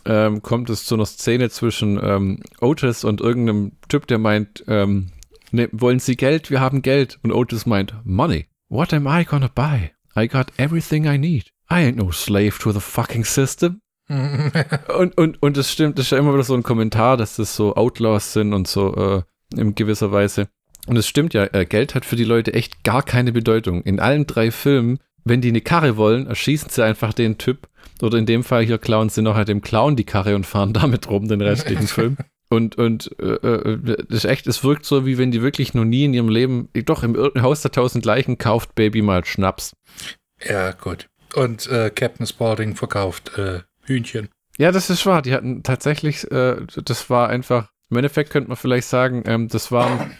ähm, kommt es zu einer Szene zwischen ähm, Otis und irgendeinem Typ, der meint, ähm, ne, wollen Sie Geld? Wir haben Geld. Und Otis meint, Money. What am I gonna buy? I got everything I need. I ain't no slave to the fucking system. und, und, und das stimmt, das ist ja immer wieder so ein Kommentar, dass das so Outlaws sind und so äh, in gewisser Weise. Und es stimmt ja, äh, Geld hat für die Leute echt gar keine Bedeutung. In allen drei Filmen, wenn die eine Karre wollen, erschießen sie einfach den Typ. Oder in dem Fall hier klauen sie noch halt dem Clown die Karre und fahren damit rum den restlichen Film. Und, und äh, äh, das ist echt, es wirkt so, wie wenn die wirklich noch nie in ihrem Leben, doch im Haus der tausend Leichen kauft Baby mal Schnaps. Ja, gut. Und äh, Captain Spaulding verkauft äh, Hühnchen. Ja, das ist wahr. Die hatten tatsächlich, äh, das war einfach, im Endeffekt könnte man vielleicht sagen, ähm, das waren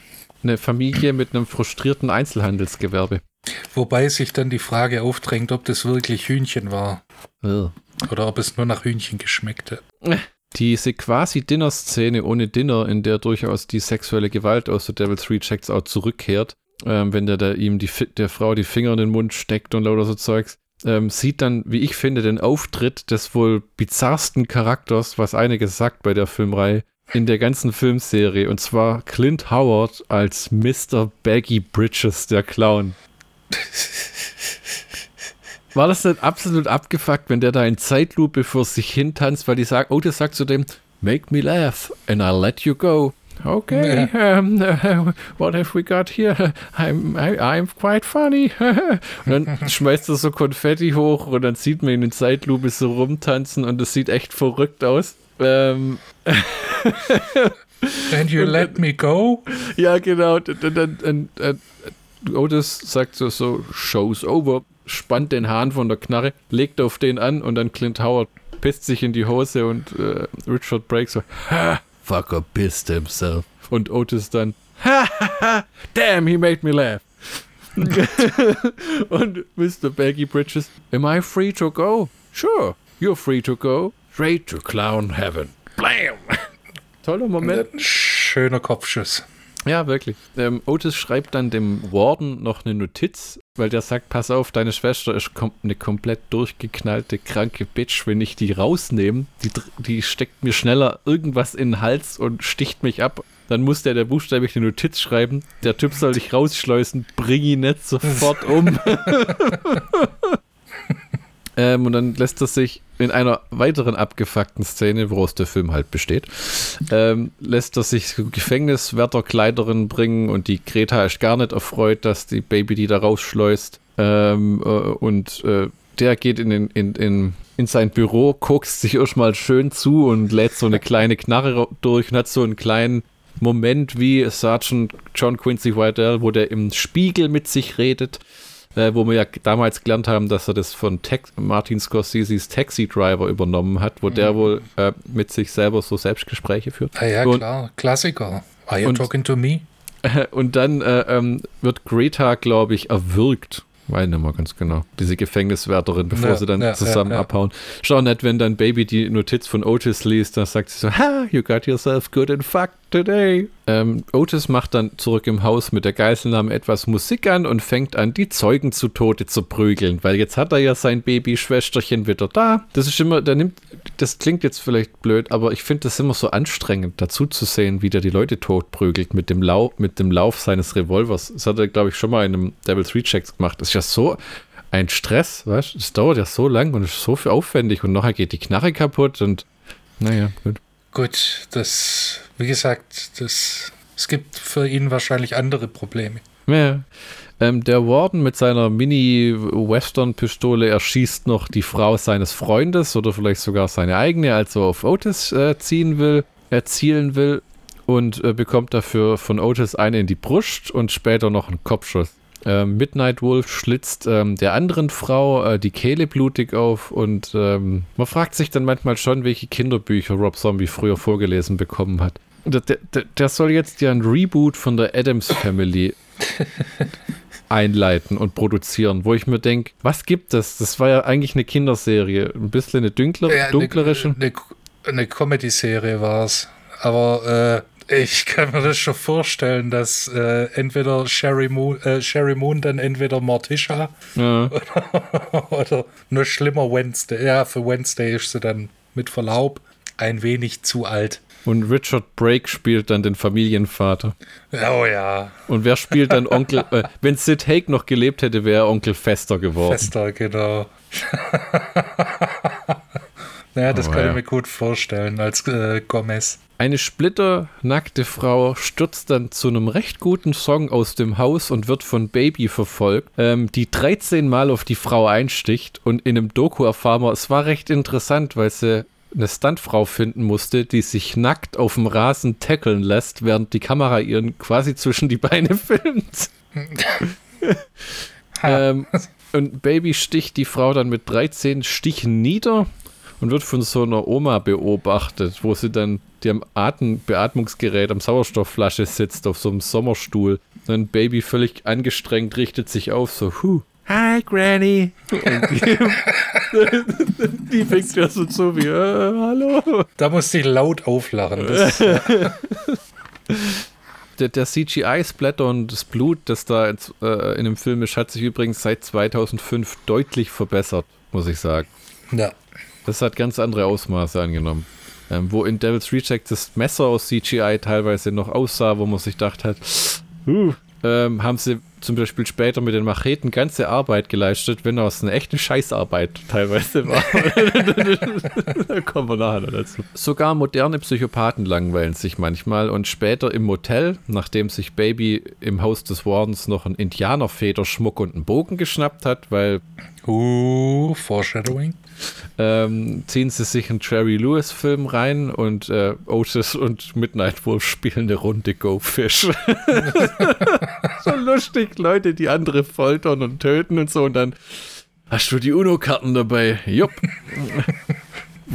eine Familie mit einem frustrierten Einzelhandelsgewerbe. Wobei sich dann die Frage aufdrängt, ob das wirklich Hühnchen war. Ja. Oder ob es nur nach Hühnchen geschmeckte. Diese quasi Dinner-Szene ohne Dinner, in der durchaus die sexuelle Gewalt aus The Devil's Rejects auch zurückkehrt, ähm, wenn der da ihm die, der Frau die Finger in den Mund steckt und lauter so Zeugs, ähm, sieht dann, wie ich finde, den Auftritt des wohl bizarrsten Charakters, was einiges sagt bei der Filmreihe, in der ganzen Filmserie. Und zwar Clint Howard als Mr. Baggy Bridges, der Clown. War das denn absolut abgefuckt, wenn der da in Zeitlupe vor sich hin tanzt, weil die sagen, oh, der sagt zu dem, make me laugh and I'll let you go. okay, um, uh, what have we got here? I'm, I, I'm quite funny. und dann schmeißt er so Konfetti hoch und dann sieht man ihn in Zeitlupe so rumtanzen und das sieht echt verrückt aus. Ähm, And you let me go? Ja, genau. Und, und, und Otis sagt so, so, show's over, spannt den Hahn von der Knarre, legt auf den an und dann Clint Howard pisst sich in die Hose und äh, Richard Brake so, ha, fucker pissed himself. Und Otis dann, ha, ha, ha, damn, he made me laugh. und Mr. Baggy Bridges, am I free to go? Sure, you're free to go. Straight to clown heaven. Blam! Toller Moment. Schöner Kopfschuss. Ja, wirklich. Ähm, Otis schreibt dann dem Warden noch eine Notiz, weil der sagt, pass auf, deine Schwester ist kom eine komplett durchgeknallte, kranke Bitch. Wenn ich die rausnehme, die, die steckt mir schneller irgendwas in den Hals und sticht mich ab. Dann muss der, der buchstäblich eine Notiz schreiben. Der Typ soll dich rausschleusen, bring ihn nicht sofort um. ähm, und dann lässt er sich in einer weiteren abgefuckten Szene, woraus der Film halt besteht, ähm, lässt er sich Gefängniswärterkleiderin bringen und die Greta ist gar nicht erfreut, dass die Baby die da rausschleust. Ähm, äh, und äh, der geht in, in, in, in sein Büro, guckt sich erstmal schön zu und lädt so eine kleine Knarre durch und hat so einen kleinen Moment wie Sergeant John Quincy Whitell, wo der im Spiegel mit sich redet äh, wo wir ja damals gelernt haben, dass er das von Tex Martin Scorseses Taxi Driver übernommen hat, wo mhm. der wohl äh, mit sich selber so Selbstgespräche führt. Ja, ja und, klar, Klassiker. Are you und, talking to me? und dann äh, ähm, wird Greta, glaube ich, erwürgt Weiß nicht mal ganz genau. Diese Gefängniswärterin, bevor ja, sie dann ja, zusammen ja, abhauen. Schau nett, wenn dann Baby die Notiz von Otis liest, dann sagt sie so, ha, you got yourself good and fucked today. Ähm, Otis macht dann zurück im Haus mit der Geiselnahme etwas Musik an und fängt an, die Zeugen zu Tode zu prügeln, weil jetzt hat er ja sein Baby-Schwesterchen wieder da. Das ist immer, der nimmt, das klingt jetzt vielleicht blöd, aber ich finde das immer so anstrengend, dazu zu sehen, wie der die Leute totprügelt mit dem, Lau mit dem Lauf seines Revolvers. Das hat er, glaube ich, schon mal in einem Devil's Rejects gemacht. Das ist ja so ein Stress, weißt du? Es dauert ja so lang und ist so viel aufwendig und nachher geht die Knarre kaputt und naja, gut. Gut, das, wie gesagt, das, es gibt für ihn wahrscheinlich andere Probleme. Ja. Ähm, der Warden mit seiner Mini-Western-Pistole erschießt noch die Frau seines Freundes oder vielleicht sogar seine eigene, also auf Otis äh, ziehen will, erzielen will und äh, bekommt dafür von Otis eine in die Brust und später noch einen Kopfschuss. Ähm, Midnight Wolf schlitzt ähm, der anderen Frau äh, die Kehle blutig auf und ähm, man fragt sich dann manchmal schon, welche Kinderbücher Rob Zombie früher vorgelesen bekommen hat. Der, der, der soll jetzt ja ein Reboot von der Adams Family einleiten und produzieren, wo ich mir denke, was gibt es? Das war ja eigentlich eine Kinderserie, ein bisschen eine dunkler, ja, dunklere. Eine, eine, eine Comedy-Serie war es. Aber äh, ich kann mir das schon vorstellen, dass äh, entweder Sherry Moon, äh, Sherry Moon dann entweder Morticia ja. oder, oder nur schlimmer Wednesday. Ja, für Wednesday ist sie dann mit Verlaub ein wenig zu alt. Und Richard Brake spielt dann den Familienvater. Oh ja. Und wer spielt dann Onkel? äh, wenn Sid Haig noch gelebt hätte, wäre er Onkel Fester geworden. Fester, genau. naja, das oh, kann ja. ich mir gut vorstellen als äh, Gomez. Eine splitternackte Frau stürzt dann zu einem recht guten Song aus dem Haus und wird von Baby verfolgt, ähm, die 13 Mal auf die Frau einsticht. Und in einem Doku erfahren wir, es war recht interessant, weil sie eine Stuntfrau finden musste, die sich nackt auf dem Rasen tackeln lässt, während die Kamera ihren quasi zwischen die Beine filmt. ähm, und Baby sticht die Frau dann mit 13 Stichen nieder und wird von so einer Oma beobachtet, wo sie dann die am Atem Beatmungsgerät am Sauerstoffflasche sitzt auf so einem Sommerstuhl. Dann Baby völlig angestrengt richtet sich auf, so, huh, Hi, Granny. Und die, die fängt ja so zu wie, äh, hallo. Da musste ich laut auflachen. der, der CGI-Splatter und das Blut, das da jetzt, äh, in dem Film ist, hat sich übrigens seit 2005 deutlich verbessert, muss ich sagen. Ja. Das hat ganz andere Ausmaße angenommen. Ähm, wo in Devil's Reject das Messer aus CGI teilweise noch aussah, wo man sich gedacht hat, uh, ähm, haben sie zum Beispiel später mit den Macheten ganze Arbeit geleistet, wenn aus einer echten Scheißarbeit teilweise war. da kommen wir nachher dazu. Sogar moderne Psychopathen langweilen sich manchmal und später im Motel, nachdem sich Baby im Haus des Wardens noch einen Indianerfederschmuck und einen Bogen geschnappt hat, weil Uh, Foreshadowing. Ähm, ziehen sie sich einen Jerry Lewis Film rein und äh, Otis und Midnight Wolf spielen eine Runde Go Fish. so lustig, Leute, die andere foltern und töten und so und dann hast du die Uno-Karten dabei. Jupp.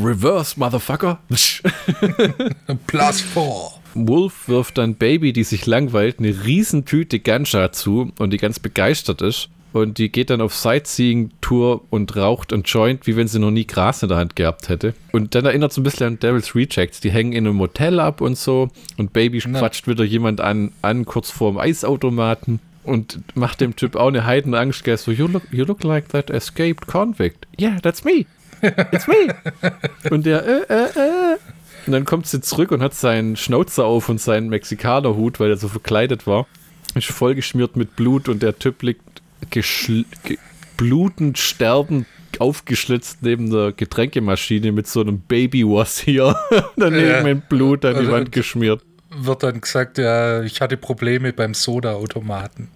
Reverse, Motherfucker. Plus four. Wolf wirft dann Baby, die sich langweilt, eine Riesentüte Ganja zu und die ganz begeistert ist. Und die geht dann auf Sightseeing-Tour und raucht und Joint, wie wenn sie noch nie Gras in der Hand gehabt hätte. Und dann erinnert es ein bisschen an Devil's Rejects. Die hängen in einem Motel ab und so. Und Baby Na. quatscht wieder jemand an, an kurz vorm Eisautomaten. Und macht dem Typ auch eine Heidenangst. Gell? So, you look, you look like that escaped convict. Yeah, that's me. It's me. und der, äh, äh, äh. Und dann kommt sie zurück und hat seinen Schnauzer auf und seinen Mexikanerhut, weil er so verkleidet war. Ist vollgeschmiert mit Blut und der Typ liegt blutend, sterbend, aufgeschlitzt neben der Getränkemaschine mit so einem Baby-Was hier. Daneben Ja. mit Blut an die Also- Wand geschmiert. Wird dann gesagt, ja, ich hatte Probleme beim Soda-Automaten.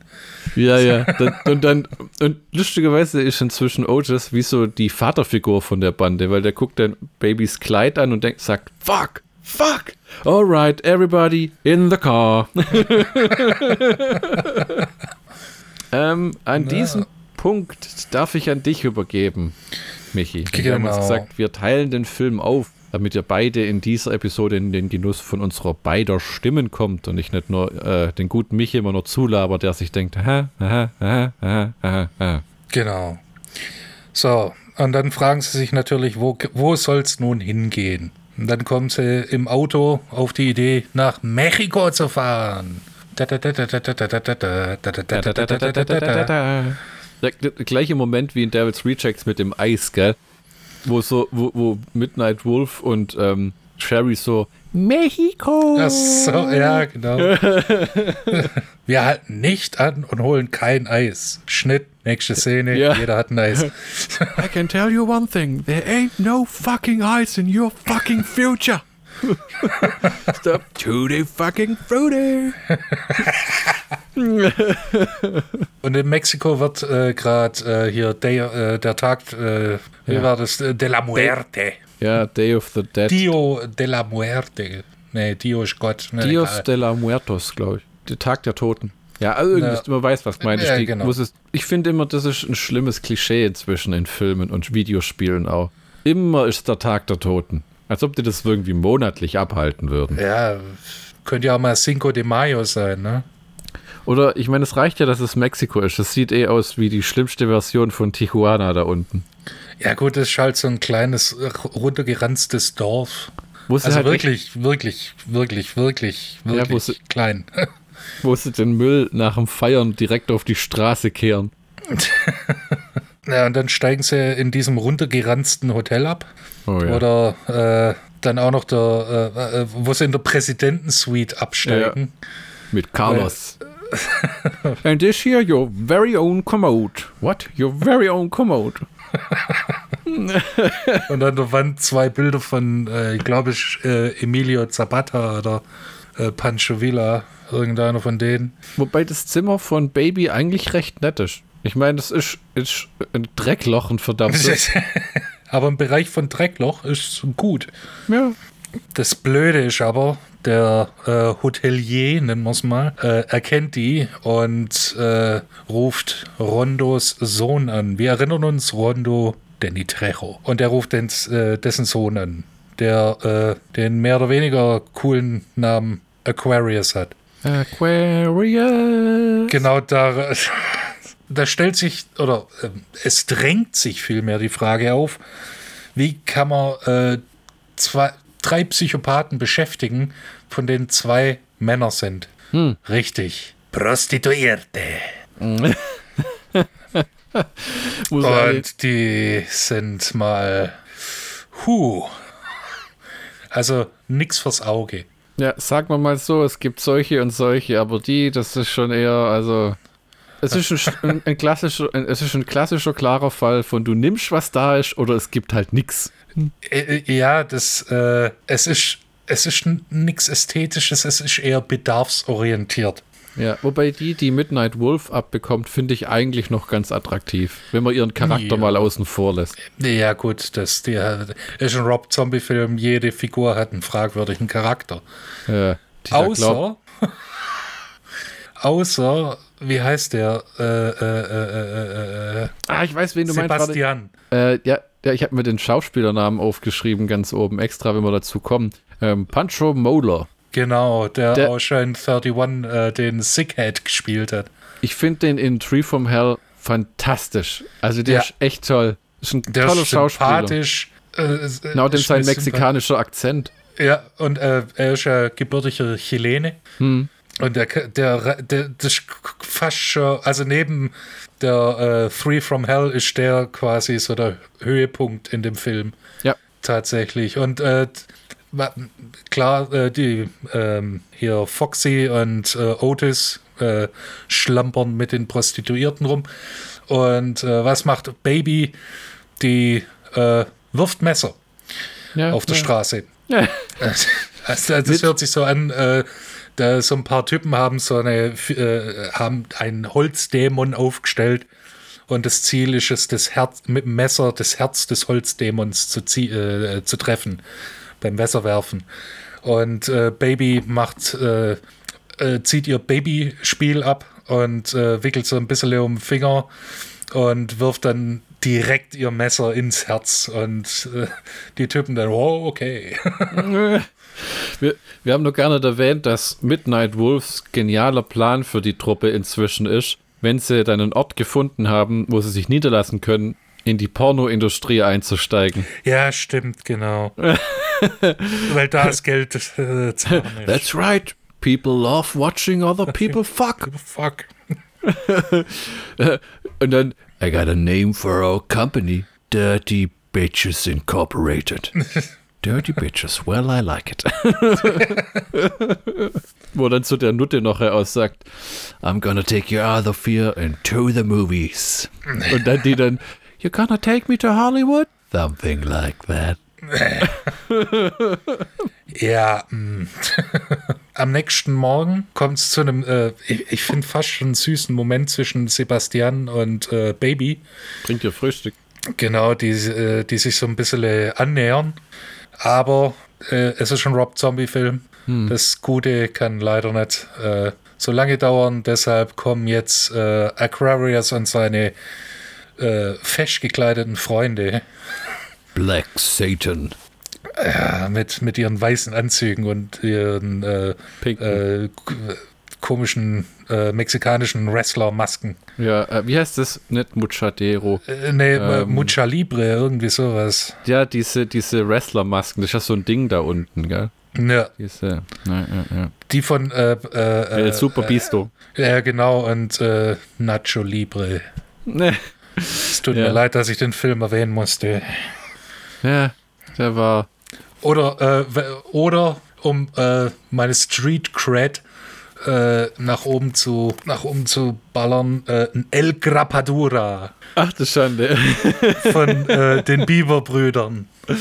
Ja, ja. Dann, und dann, und lustigerweise ist inzwischen Otis wie so die Vaterfigur von der Bande, weil der guckt dann Babys Kleid an und denkt, sagt, fuck, fuck, alright, everybody in the car. ähm, an Na. diesem Punkt darf ich an dich übergeben, Michi. Wir haben uns Genau. gesagt, wir teilen den Film auf, damit ihr beide in dieser Episode in den Genuss von unserer beider Stimmen kommt und ich nicht nur äh, den guten Michi immer noch zulabert, der sich denkt, aha, aha, aha, aha, aha. Genau. So, und dann fragen sie sich natürlich, wo, wo soll es nun hingehen? Und dann kommen sie im Auto auf die Idee, nach Mexiko zu fahren. Der, der gl- gleiche Moment wie in Devil's Rejects mit dem Eis, gell? Wo so, wo, wo Midnight Wolf und ähm, Sherry so Mexiko. Ach so, ja, genau. Wir halten nicht an und holen kein Eis. Schnitt, nächste Szene, Ja. jeder hat ein Eis. I can tell you one thing, there ain't no fucking ice in your fucking future. Stop tutti fucking fruity. Und in Mexiko wird äh, gerade äh, hier der, äh, der Tag, äh, wie Ja. war das? Äh, De la Muerte. Ja, Day of the Dead. Dio de la Muerte. Nee, Dio ist Gott. Nee, Dios egal. de la Muertos, glaube ich. Der Tag der Toten. Ja, also irgendwie, Ja. man weiß, was gemeint ist. Ja, genau. muss es, ich finde immer, das ist ein schlimmes Klischee inzwischen in Filmen und Videospielen auch. Immer ist der Tag der Toten. Als ob die das irgendwie monatlich abhalten würden. Ja, könnte ja auch mal Cinco de Mayo sein, ne? Oder ich meine, es reicht ja, dass es Mexiko ist. Das sieht eh aus wie die schlimmste Version von Tijuana da unten. Ja, gut, das ist halt so ein kleines, runtergeranztes Dorf. Wo Also halt wirklich, wirklich, wirklich, wirklich, Ja, wirklich sie- klein. Wo sie den Müll nach dem Feiern direkt auf die Straße kehren. Ja, und dann steigen sie in diesem runtergeranzten Hotel ab. Oh ja. Oder äh, dann auch noch der, äh, äh, wo sie in der Präsidentensuite absteigen. Mit Carlos. And this here your very own commode. What? Your very own commode. Und an der Wand zwei Bilder von, äh, ich glaube, ich, äh, Emilio Zapata oder äh, Pancho Villa, irgendeiner von denen. Wobei das Zimmer von Baby eigentlich recht nett ist. Ich meine, das ist, ist ein Dreckloch, ein verdammtes. aber im Bereich von Dreckloch ist es gut. ja. Das Blöde ist aber, der äh, Hotelier, nennen wir es mal, äh, erkennt die und äh, ruft Rondos Sohn an. Wir erinnern uns, Rondo Danny Trejo. Und er ruft den, äh, dessen Sohn an, der äh, den mehr oder weniger coolen Namen Aquarius hat. Aquarius. Genau da, da stellt sich, oder äh, es drängt sich vielmehr die Frage auf, wie kann man äh, zwei, drei Psychopathen beschäftigen, von denen zwei Männer sind? Hm. Richtig. Prostituierte. Und die sind mal, huh. Also nix fürs Auge. Ja, sagen wir mal so, es gibt solche und solche, aber die, das ist schon eher, also, es ist ein, ein, klassischer, es ist ein klassischer, klarer Fall von du nimmst, was da ist, oder es gibt halt nichts. Äh, äh, ja, das, äh, es ist, es ist nichts Ästhetisches, es ist eher bedarfsorientiert. Ja, wobei die, die Midnight Wolf abbekommt, finde ich eigentlich noch ganz attraktiv, wenn man ihren Charakter ja. mal außen vor lässt. Ja, gut, das die, ist ein Rob Zombie-Film, jede Figur hat einen fragwürdigen Charakter. Ja, außer, außer, wie heißt der? Äh, äh, äh, äh, ah, ich weiß, wen du Sebastian. meinst. Sebastian. Äh, ja, ja, ich habe mir den Schauspielernamen aufgeschrieben, ganz oben, extra, wenn wir dazu kommen. Ähm, Pancho Moller. Genau, der, der auch schon 31 äh, den Sickhead gespielt hat. Ich finde den in Tree from Hell fantastisch. Also der ja. ist echt toll. Ist ein der toller ist sympathisch. Schauspieler. Äh, genau, denn sein mexikanischer Akzent. Ja, und äh, er ist ja gebürtiger Chilene. Hm. Und der, der, der, das ist fast schon, also neben der äh, Three from Hell ist der quasi so der Höhepunkt in dem Film. Ja. Tatsächlich. Und äh, klar, äh, die ähm, hier Foxy und äh, Otis äh, schlampern mit den Prostituierten rum. Und äh, was macht Baby? Die äh, wirft Messer ja, auf der ja. Straße. Ja. Also, das hört sich so an, äh, da so ein paar Typen haben so eine, haben einen Holzdämon aufgestellt und das Ziel ist es, das Herz mit dem Messer das Herz des Holzdämons zu, äh, zu treffen beim Wässerwerfen. Und äh, Baby macht, äh, äh, zieht ihr Babyspiel ab und äh, wickelt so ein bisschen um den Finger und wirft dann direkt ihr Messer ins Herz und äh, die Typen dann, wow, okay. wir, wir haben nur gerne erwähnt, dass Midnight Wolves genialer Plan für die Truppe inzwischen ist, wenn sie dann einen Ort gefunden haben, wo sie sich niederlassen können, in die Pornoindustrie einzusteigen. Ja, stimmt, genau. Weil da ist Geld äh, That's right. People love watching other people fuck. fuck. Und dann, I got a name for our company. Dirty Bitches Incorporated. Dirty Bitches, well, I like it. Wo dann zu der Nutte noch aussagt, I'm gonna take you out of here and to the movies. Und dann die dann, You're gonna take me to Hollywood? Something like that. ja, mm. am nächsten Morgen kommt es zu einem, äh, ich, ich finde fast schon einen süßen Moment zwischen Sebastian und äh, Baby. Bringt ihr Frühstück. Genau, die, äh, die sich so ein bisschen äh, annähern. Aber äh, es ist schon Rob Zombie-Film. Hm. Das Gute kann leider nicht äh, so lange dauern. Deshalb kommen jetzt Aquarius und seine fesch gekleideten Freunde Black Satan. Ja, mit, mit ihren weißen Anzügen und ihren äh, äh, komischen äh, mexikanischen Wrestler-Masken. Ja, äh, wie heißt das? Nicht Muchadero. Äh, nee, ähm, Mucha Libre, irgendwie sowas. Ja, diese, diese Wrestler-Masken, das ist ja so ein Ding da unten, gell? Ja. Diese, ja, ja, ja. Die von äh, äh, El Super Bisto. ja, genau, und Nacho Libre. Nee. Es tut mir leid, dass ich den Film erwähnen musste. Ja, der war. Oder, äh, oder um äh, meine Street Cred äh, nach oben zu nach oben zu ballern, äh, ein El Grappadura. Ach du Schande. Von äh, den Biberbrüdern.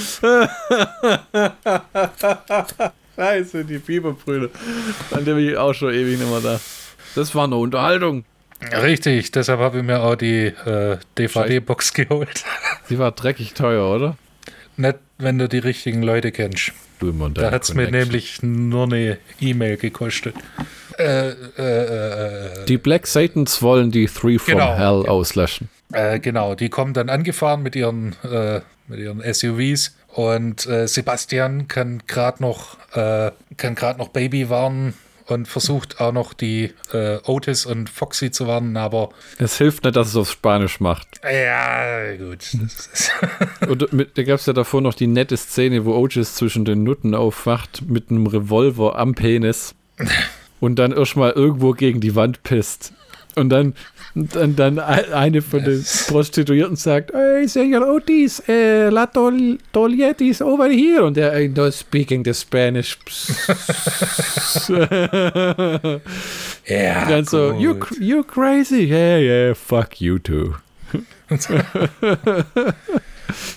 Scheiße, die Biberbrüder. An dem bin ich auch schon ewig nicht mehr da. Das war eine Unterhaltung. Richtig, deshalb habe ich mir auch die äh, DVD-Box geholt. Sie war dreckig teuer, oder? Nicht, wenn du die richtigen Leute kennst. Da hat es mir nämlich nur eine E-Mail gekostet. Äh, äh, äh, die Black Satans wollen die Three from genau. Hell auslöschen. Äh, genau, die kommen dann angefahren mit ihren, äh, mit ihren SUVs und äh, Sebastian kann gerade noch, kann gerade noch Baby warnen und versucht auch noch die äh, Otis und Foxy zu warnen, aber. Es hilft nicht, dass es auf Spanisch macht. Ja, gut. und mit, da gab es ja davor noch die nette Szene, wo Otis zwischen den Nutten aufwacht mit einem Revolver am Penis und dann erstmal irgendwo gegen die Wand pisst. Und dann, dann, dann eine von den Prostituierten sagt, hey, Senor Otis, eh, la tol Toliet is over here. Und er, I know speaking the Spanish. Ja, dann so, you, you crazy. Yeah, yeah, fuck you too.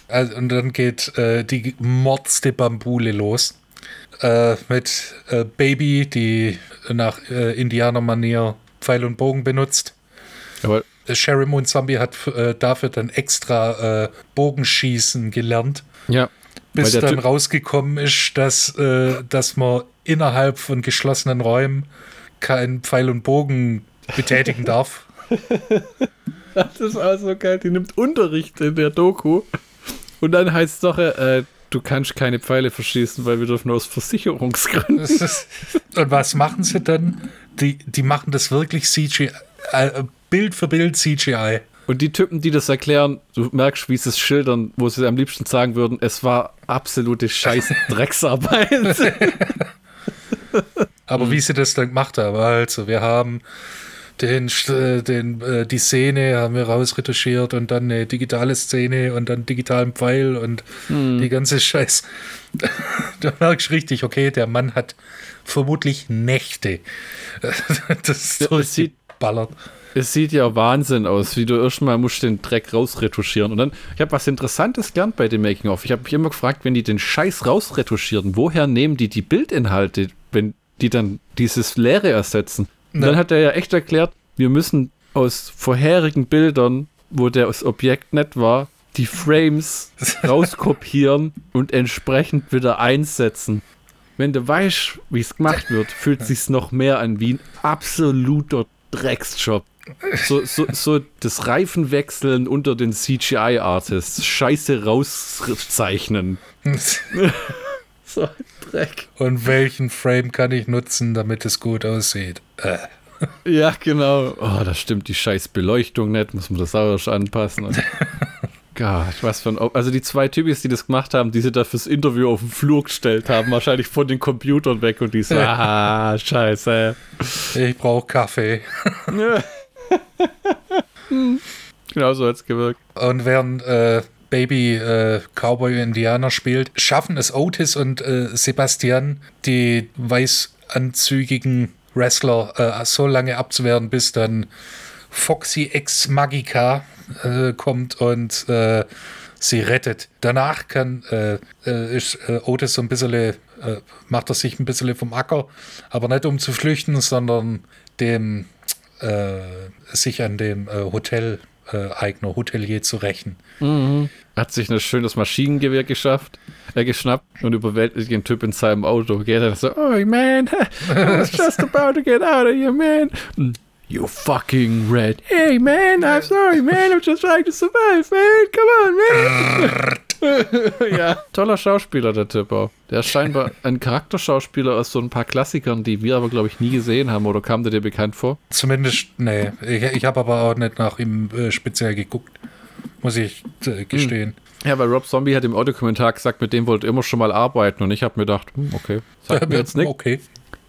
Also, und dann geht äh, die mordste Bambule los. Äh, mit äh, Baby, die nach äh, Indianermanier Pfeil und Bogen benutzt. Aber Äh, Sherry Moon Zombie hat äh, dafür dann extra äh, Bogenschießen gelernt, ja, bis dann Typ- rausgekommen ist, dass, äh, dass man innerhalb von geschlossenen Räumen kein Pfeil und Bogen betätigen darf. Das ist auch so geil. Die nimmt Unterricht in der Doku. Und dann heißt es doch, äh, du kannst keine Pfeile verschießen, weil wir dürfen aus Versicherungsgründen. Und was machen sie dann? Die, die machen das wirklich CGI, äh, Bild für Bild CGI. Und die Typen, die das erklären, du merkst, wie sie es schildern, wo sie am liebsten sagen würden, es war absolute scheiß Drecksarbeit. Aber wie sie das dann gemacht haben, also wir haben den, äh, den, äh, die Szene haben wir rausretuschiert und dann eine digitale Szene und dann digitalen Pfeil und die ganze Scheiß. da merkst du richtig, okay, der Mann hat vermutlich Nächte. das Ja, es sieht- durchgeballert. es sieht ja Wahnsinn aus, wie du erstmal musst den Dreck rausretuschieren. Und dann, ich habe was Interessantes gelernt bei dem Making-of. Ich habe mich immer gefragt, wenn die den Scheiß rausretuschieren, woher nehmen die die Bildinhalte, wenn die dann dieses Leere ersetzen? Und Ja. dann hat er ja echt erklärt, wir müssen aus vorherigen Bildern, wo der das Objekt nicht war, die Frames rauskopieren und entsprechend wieder einsetzen. Wenn du weißt, wie es gemacht wird, fühlt sich's noch mehr an wie ein absoluter Drecksjob. So, so, so das Reifenwechseln unter den CGI-Artists. Scheiße rauszeichnen. So ein Dreck. Und welchen Frame kann ich nutzen, damit es gut aussieht? Äh. Ja, genau. Oh, das stimmt, die scheiß Beleuchtung nicht. Muss man das erst anpassen. Und Gott, was für ein. Au- Also die zwei Typis, die das gemacht haben, die sie da fürs Interview auf den Flur gestellt haben, wahrscheinlich von den Computern weg und die so, ah, scheiße. Ich brauche Kaffee. Genau so hat's gewirkt. Und während äh, Baby äh, Cowboy Indianer spielt, schaffen es Otis und äh, Sebastian, die weißanzügigen Wrestler, äh, so lange abzuwehren, bis dann Foxy Ex Magica äh, kommt und äh, sie rettet. Danach kann äh, äh, ist äh, Otis so ein bisschen, macht er sich ein bisschen vom Acker, aber nicht um zu flüchten, sondern dem sich an dem Hotel äh, Eigner Hotelier zu rächen. Hat sich ein schönes Maschinengewehr geschafft, äh, geschnappt und überwältigt den Typ in seinem Auto. Geht er so, oh man, I was just about to get out of here, man. Mm, You fucking red. Hey man, I'm sorry, man, I'm just trying to survive, man. Come on, man. ja, toller Schauspieler, der Typ auch. Der ist scheinbar ein Charakterschauspieler aus so ein paar Klassikern, die wir aber, glaube ich, nie gesehen haben. Oder kam der dir bekannt vor? Zumindest, nee, ich, ich habe aber auch nicht nach ihm äh, speziell geguckt, muss ich äh, gestehen. Ja, weil Rob Zombie hat im Audiokommentar gesagt, mit dem wollte er immer schon mal arbeiten. Und ich habe mir gedacht, hm, okay, sagt mir jetzt nichts. Okay,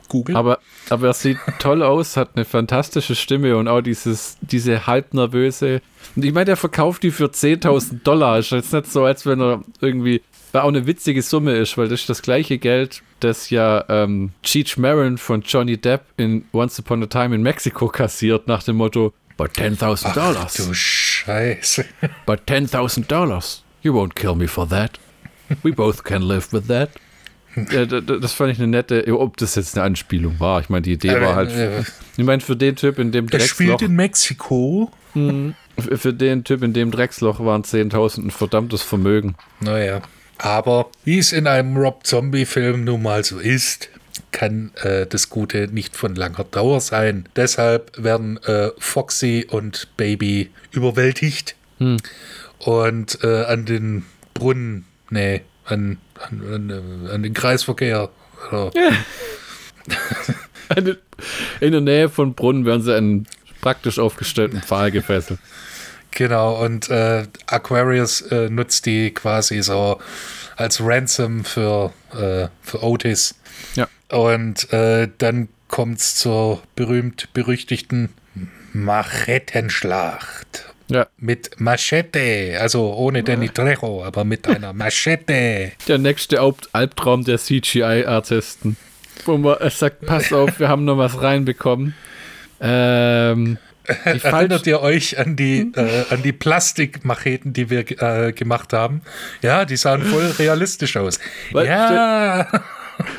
Google. Aber, aber er sieht toll aus, hat eine fantastische Stimme und auch dieses, diese halbnervöse. Und ich meine, der verkauft die für 10.000 Dollar. Ist jetzt nicht so, als wenn er irgendwie, war auch eine witzige Summe ist, weil das ist das gleiche Geld, das ja ähm, Cheech Marin von Johnny Depp in Once Upon a Time in Mexico kassiert, nach dem Motto, but 10.000 Ach, Dollars. du Scheiße. But 10,000 dollars. You won't kill me for that. We both can live with that. Das fand ich eine nette, ob das jetzt eine Anspielung war. Ich meine, die Idee war halt, ich meine, für den Typ in dem er spielt Drecksloch, in Mexiko. für für den Typ in dem Drecksloch waren 10.000 ein verdammtes Vermögen. Naja. Aber wie es in einem Rob Zombie-Film nun mal so ist, kann äh, das Gute nicht von langer Dauer sein. Deshalb werden äh, Foxy und Baby überwältigt und äh, an den Brunnen, nee, an, an, an, an den Kreisverkehr. Eine- In der Nähe von Brunnen werden sie einen praktisch aufgestellten Pfahl gefesselt. Genau, und äh, Aquarius äh, nutzt die quasi so als Ransom für, äh, für Otis. Ja. Und äh, dann kommt es zur berühmt-berüchtigten Machettenschlacht. Ja. Mit Machete, also ohne Danny Trejo, aber mit einer Machete. Der nächste Alb Albtraum der CGI-Artisten. Wo man sagt, pass auf, wir haben noch was reinbekommen. Ähm, Erinnert ihr euch an die, äh, an die Plastikmacheten, die wir äh, gemacht haben? Ja, die sahen voll realistisch aus. Weil- ja,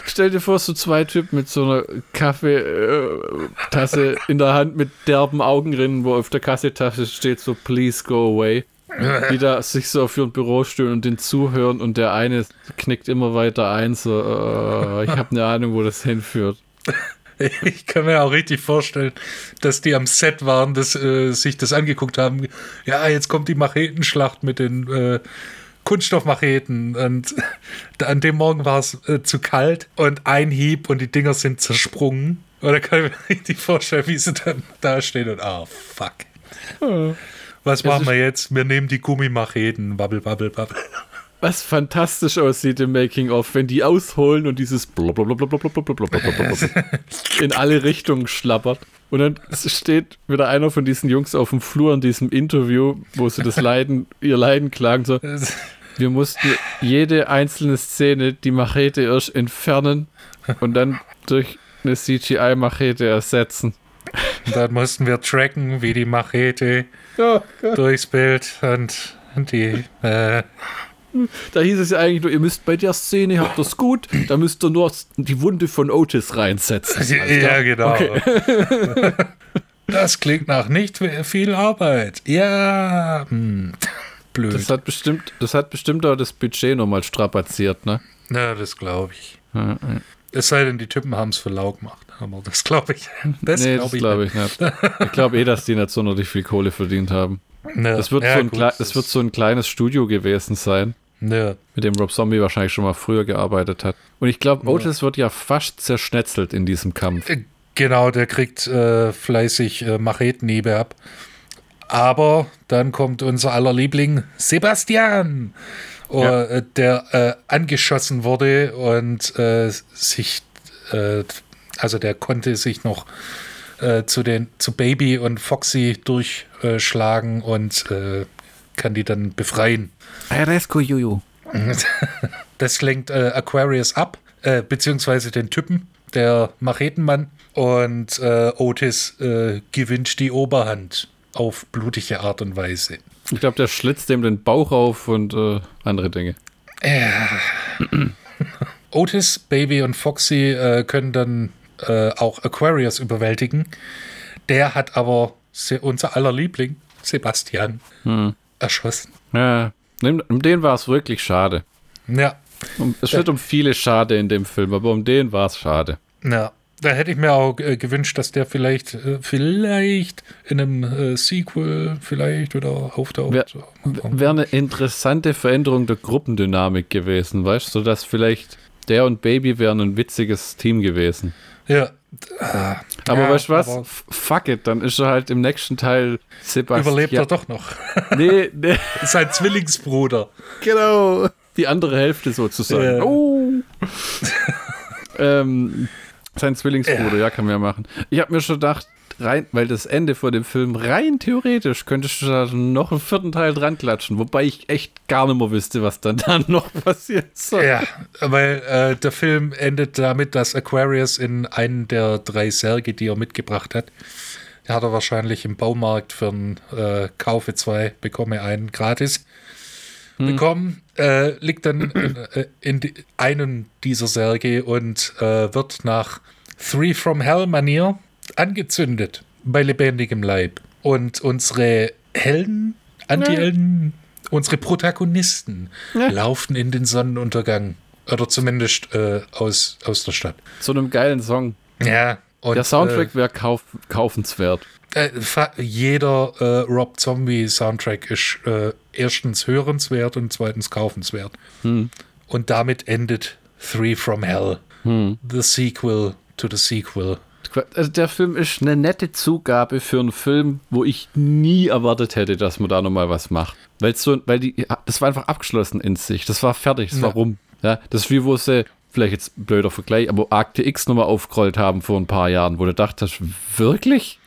Stell dir vor, so zwei Typen mit so einer Kaffeetasse in der Hand mit derben Augenrinnen, wo auf der Kassetasse steht so Please go away. Die da sich so auf ihren Bürostuhl und den zuhören und der eine knickt immer weiter ein, so äh, ich habe eine Ahnung, wo das hinführt. ich kann mir auch richtig vorstellen, dass die am Set waren, dass äh, sich das angeguckt haben. Ja, jetzt kommt die Machetenschlacht mit den äh, Kunststoffmacheten und an dem Morgen war es äh, zu kalt und ein Hieb und die Dinger sind zersprungen. Und da kann ich mir richtig vorstellen, wie sie dann da stehen und ah, fuck. Was machen wir jetzt? Wir nehmen die Gummimacheten. Wabbel, wabbel, wabbel. Was fantastisch aussieht im Making-of, wenn die ausholen und dieses in alle Richtungen schlappert. Und dann steht wieder einer von diesen Jungs auf dem Flur in diesem Interview, wo sie das Leiden, ihr Leiden klagen, so, wir mussten jede einzelne Szene die Machete erst entfernen und dann durch eine CGI-Machete ersetzen. Und dann mussten wir tracken, wie die Machete Ja, durchs Bild und die äh, Da hieß es ja eigentlich nur, ihr müsst bei der Szene, habt das gut, da müsst ihr nur die Wunde von Otis reinsetzen. Ja, genau. Okay. Das klingt nach nicht viel Arbeit. Ja, hm. Blöd. Das hat bestimmt, das hat bestimmt auch das Budget nochmal strapaziert, ne? ja, das glaube ich. Ja, ja. Es sei denn, die Typen haben es für lau gemacht. Aber das glaube ich. Das nee, glaube das ich. glaube ich nicht. Ich glaube eh, dass die nicht sonderlich viel Kohle verdient haben. Ja, Das wird, ja, so, ein gut, das wird so ein kleines Studio gewesen sein, Ja, mit dem Rob Zombie wahrscheinlich schon mal früher gearbeitet hat. Und ich glaube, Otis wird ja fast zerschnetzelt in diesem Kampf. Äh, genau, der kriegt äh, fleißig äh, Machetenhiebe ab. Aber dann kommt unser aller Liebling Sebastian, Ja. äh, der äh, angeschossen wurde und äh, sich, äh, also der konnte sich noch äh, zu den zu Baby und Foxy durchschlagen und kann die dann befreien. Rescue Juju. Das lenkt Aquarius ab, beziehungsweise den Typen, der Machetenmann. Und Otis gewinnt die Oberhand auf blutige Art und Weise. Ich glaube, der schlitzt dem den Bauch auf und äh, andere Dinge. Otis, Baby und Foxy äh, können dann äh, auch Aquarius überwältigen. Der hat aber se unser aller Liebling, Sebastian, erschossen. Ja, um um den war es wirklich schade. Ja, Um, es wird um viele schade in dem Film, aber um den war es schade. ja. Da hätte ich mir auch äh, gewünscht, dass der vielleicht, äh, vielleicht in einem äh, Sequel vielleicht wieder auftaucht. Wär- Wäre eine interessante Veränderung der Gruppendynamik gewesen, weißt du, sodass vielleicht der und Baby wären ein witziges Team gewesen. Ja. Ah, Aber ja, weißt du was? Fuck it, dann ist er halt im nächsten Teil Sebastian. Überlebt er doch noch. Nee, nee, Sein Zwillingsbruder. genau. Die andere Hälfte sozusagen. Ja. Oh. ähm, sein Zwillingsbruder, ja. kann man ja machen. Ich habe mir schon gedacht, rein, weil das Ende vor dem Film rein theoretisch könntest du da noch einen vierten Teil dran klatschen, wobei ich echt gar nicht mehr wüsste, was dann, dann noch passiert soll. Ja, weil äh, der Film endet damit, dass Aquarius in einen der drei Särge, die er mitgebracht hat, den hat er wahrscheinlich im Baumarkt für einen äh, Kaufe zwei, bekomme einen gratis bekommen, äh, liegt dann in, äh, in die, einem dieser Särge und äh, wird nach Three from Hell Manier angezündet bei lebendigem Leib. Und unsere Helden, Anti-Helden, unsere Protagonisten Ja. laufen in den Sonnenuntergang. Oder zumindest äh, aus, aus der Stadt. Zu einem geilen Song. Ja. Und, Der Soundtrack wäre kauf, kaufenswert. Äh, äh, jeder äh, Rob Zombie Soundtrack ist äh, erstens hörenswert und zweitens kaufenswert. Hm. Und damit endet Three from Hell. The sequel to the sequel. Also der Film ist eine nette Zugabe für einen Film, wo ich nie erwartet hätte, dass man da nochmal was macht. Weil so, weil die, das war einfach abgeschlossen in sich. Das war fertig, das war Ja. rum. Ja, das ist wie wo sie, vielleicht jetzt ein blöder Vergleich, aber Akte X nochmal aufgerollt haben vor ein paar Jahren, wo du dachtest, wirklich?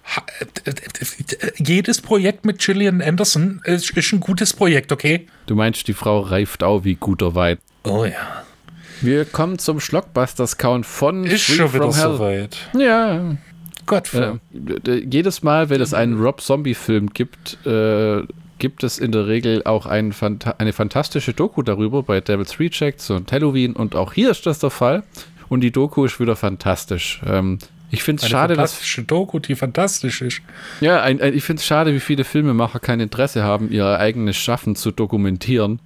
jedes Projekt mit Gillian Anderson ist, ist ein gutes Projekt, okay? Du meinst, die Frau reift auch wie guter Wein. Oh ja. Wir kommen zum Schlockbusters-Count von Ist Free schon wieder soweit. Ja, Gott, Äh, jedes Mal, wenn es einen Rob Zombie-Film gibt, äh, gibt es in der Regel auch ein eine fantastische Doku darüber bei Devil's Rejects und Halloween und auch hier ist das der Fall. Und die Doku ist wieder fantastisch. Ähm, ich finde es schade, dass fantastische Doku, die fantastisch ist. ja, ein, ein, ich finde es schade, wie viele Filmemacher kein Interesse haben, ihr eigenes Schaffen zu dokumentieren.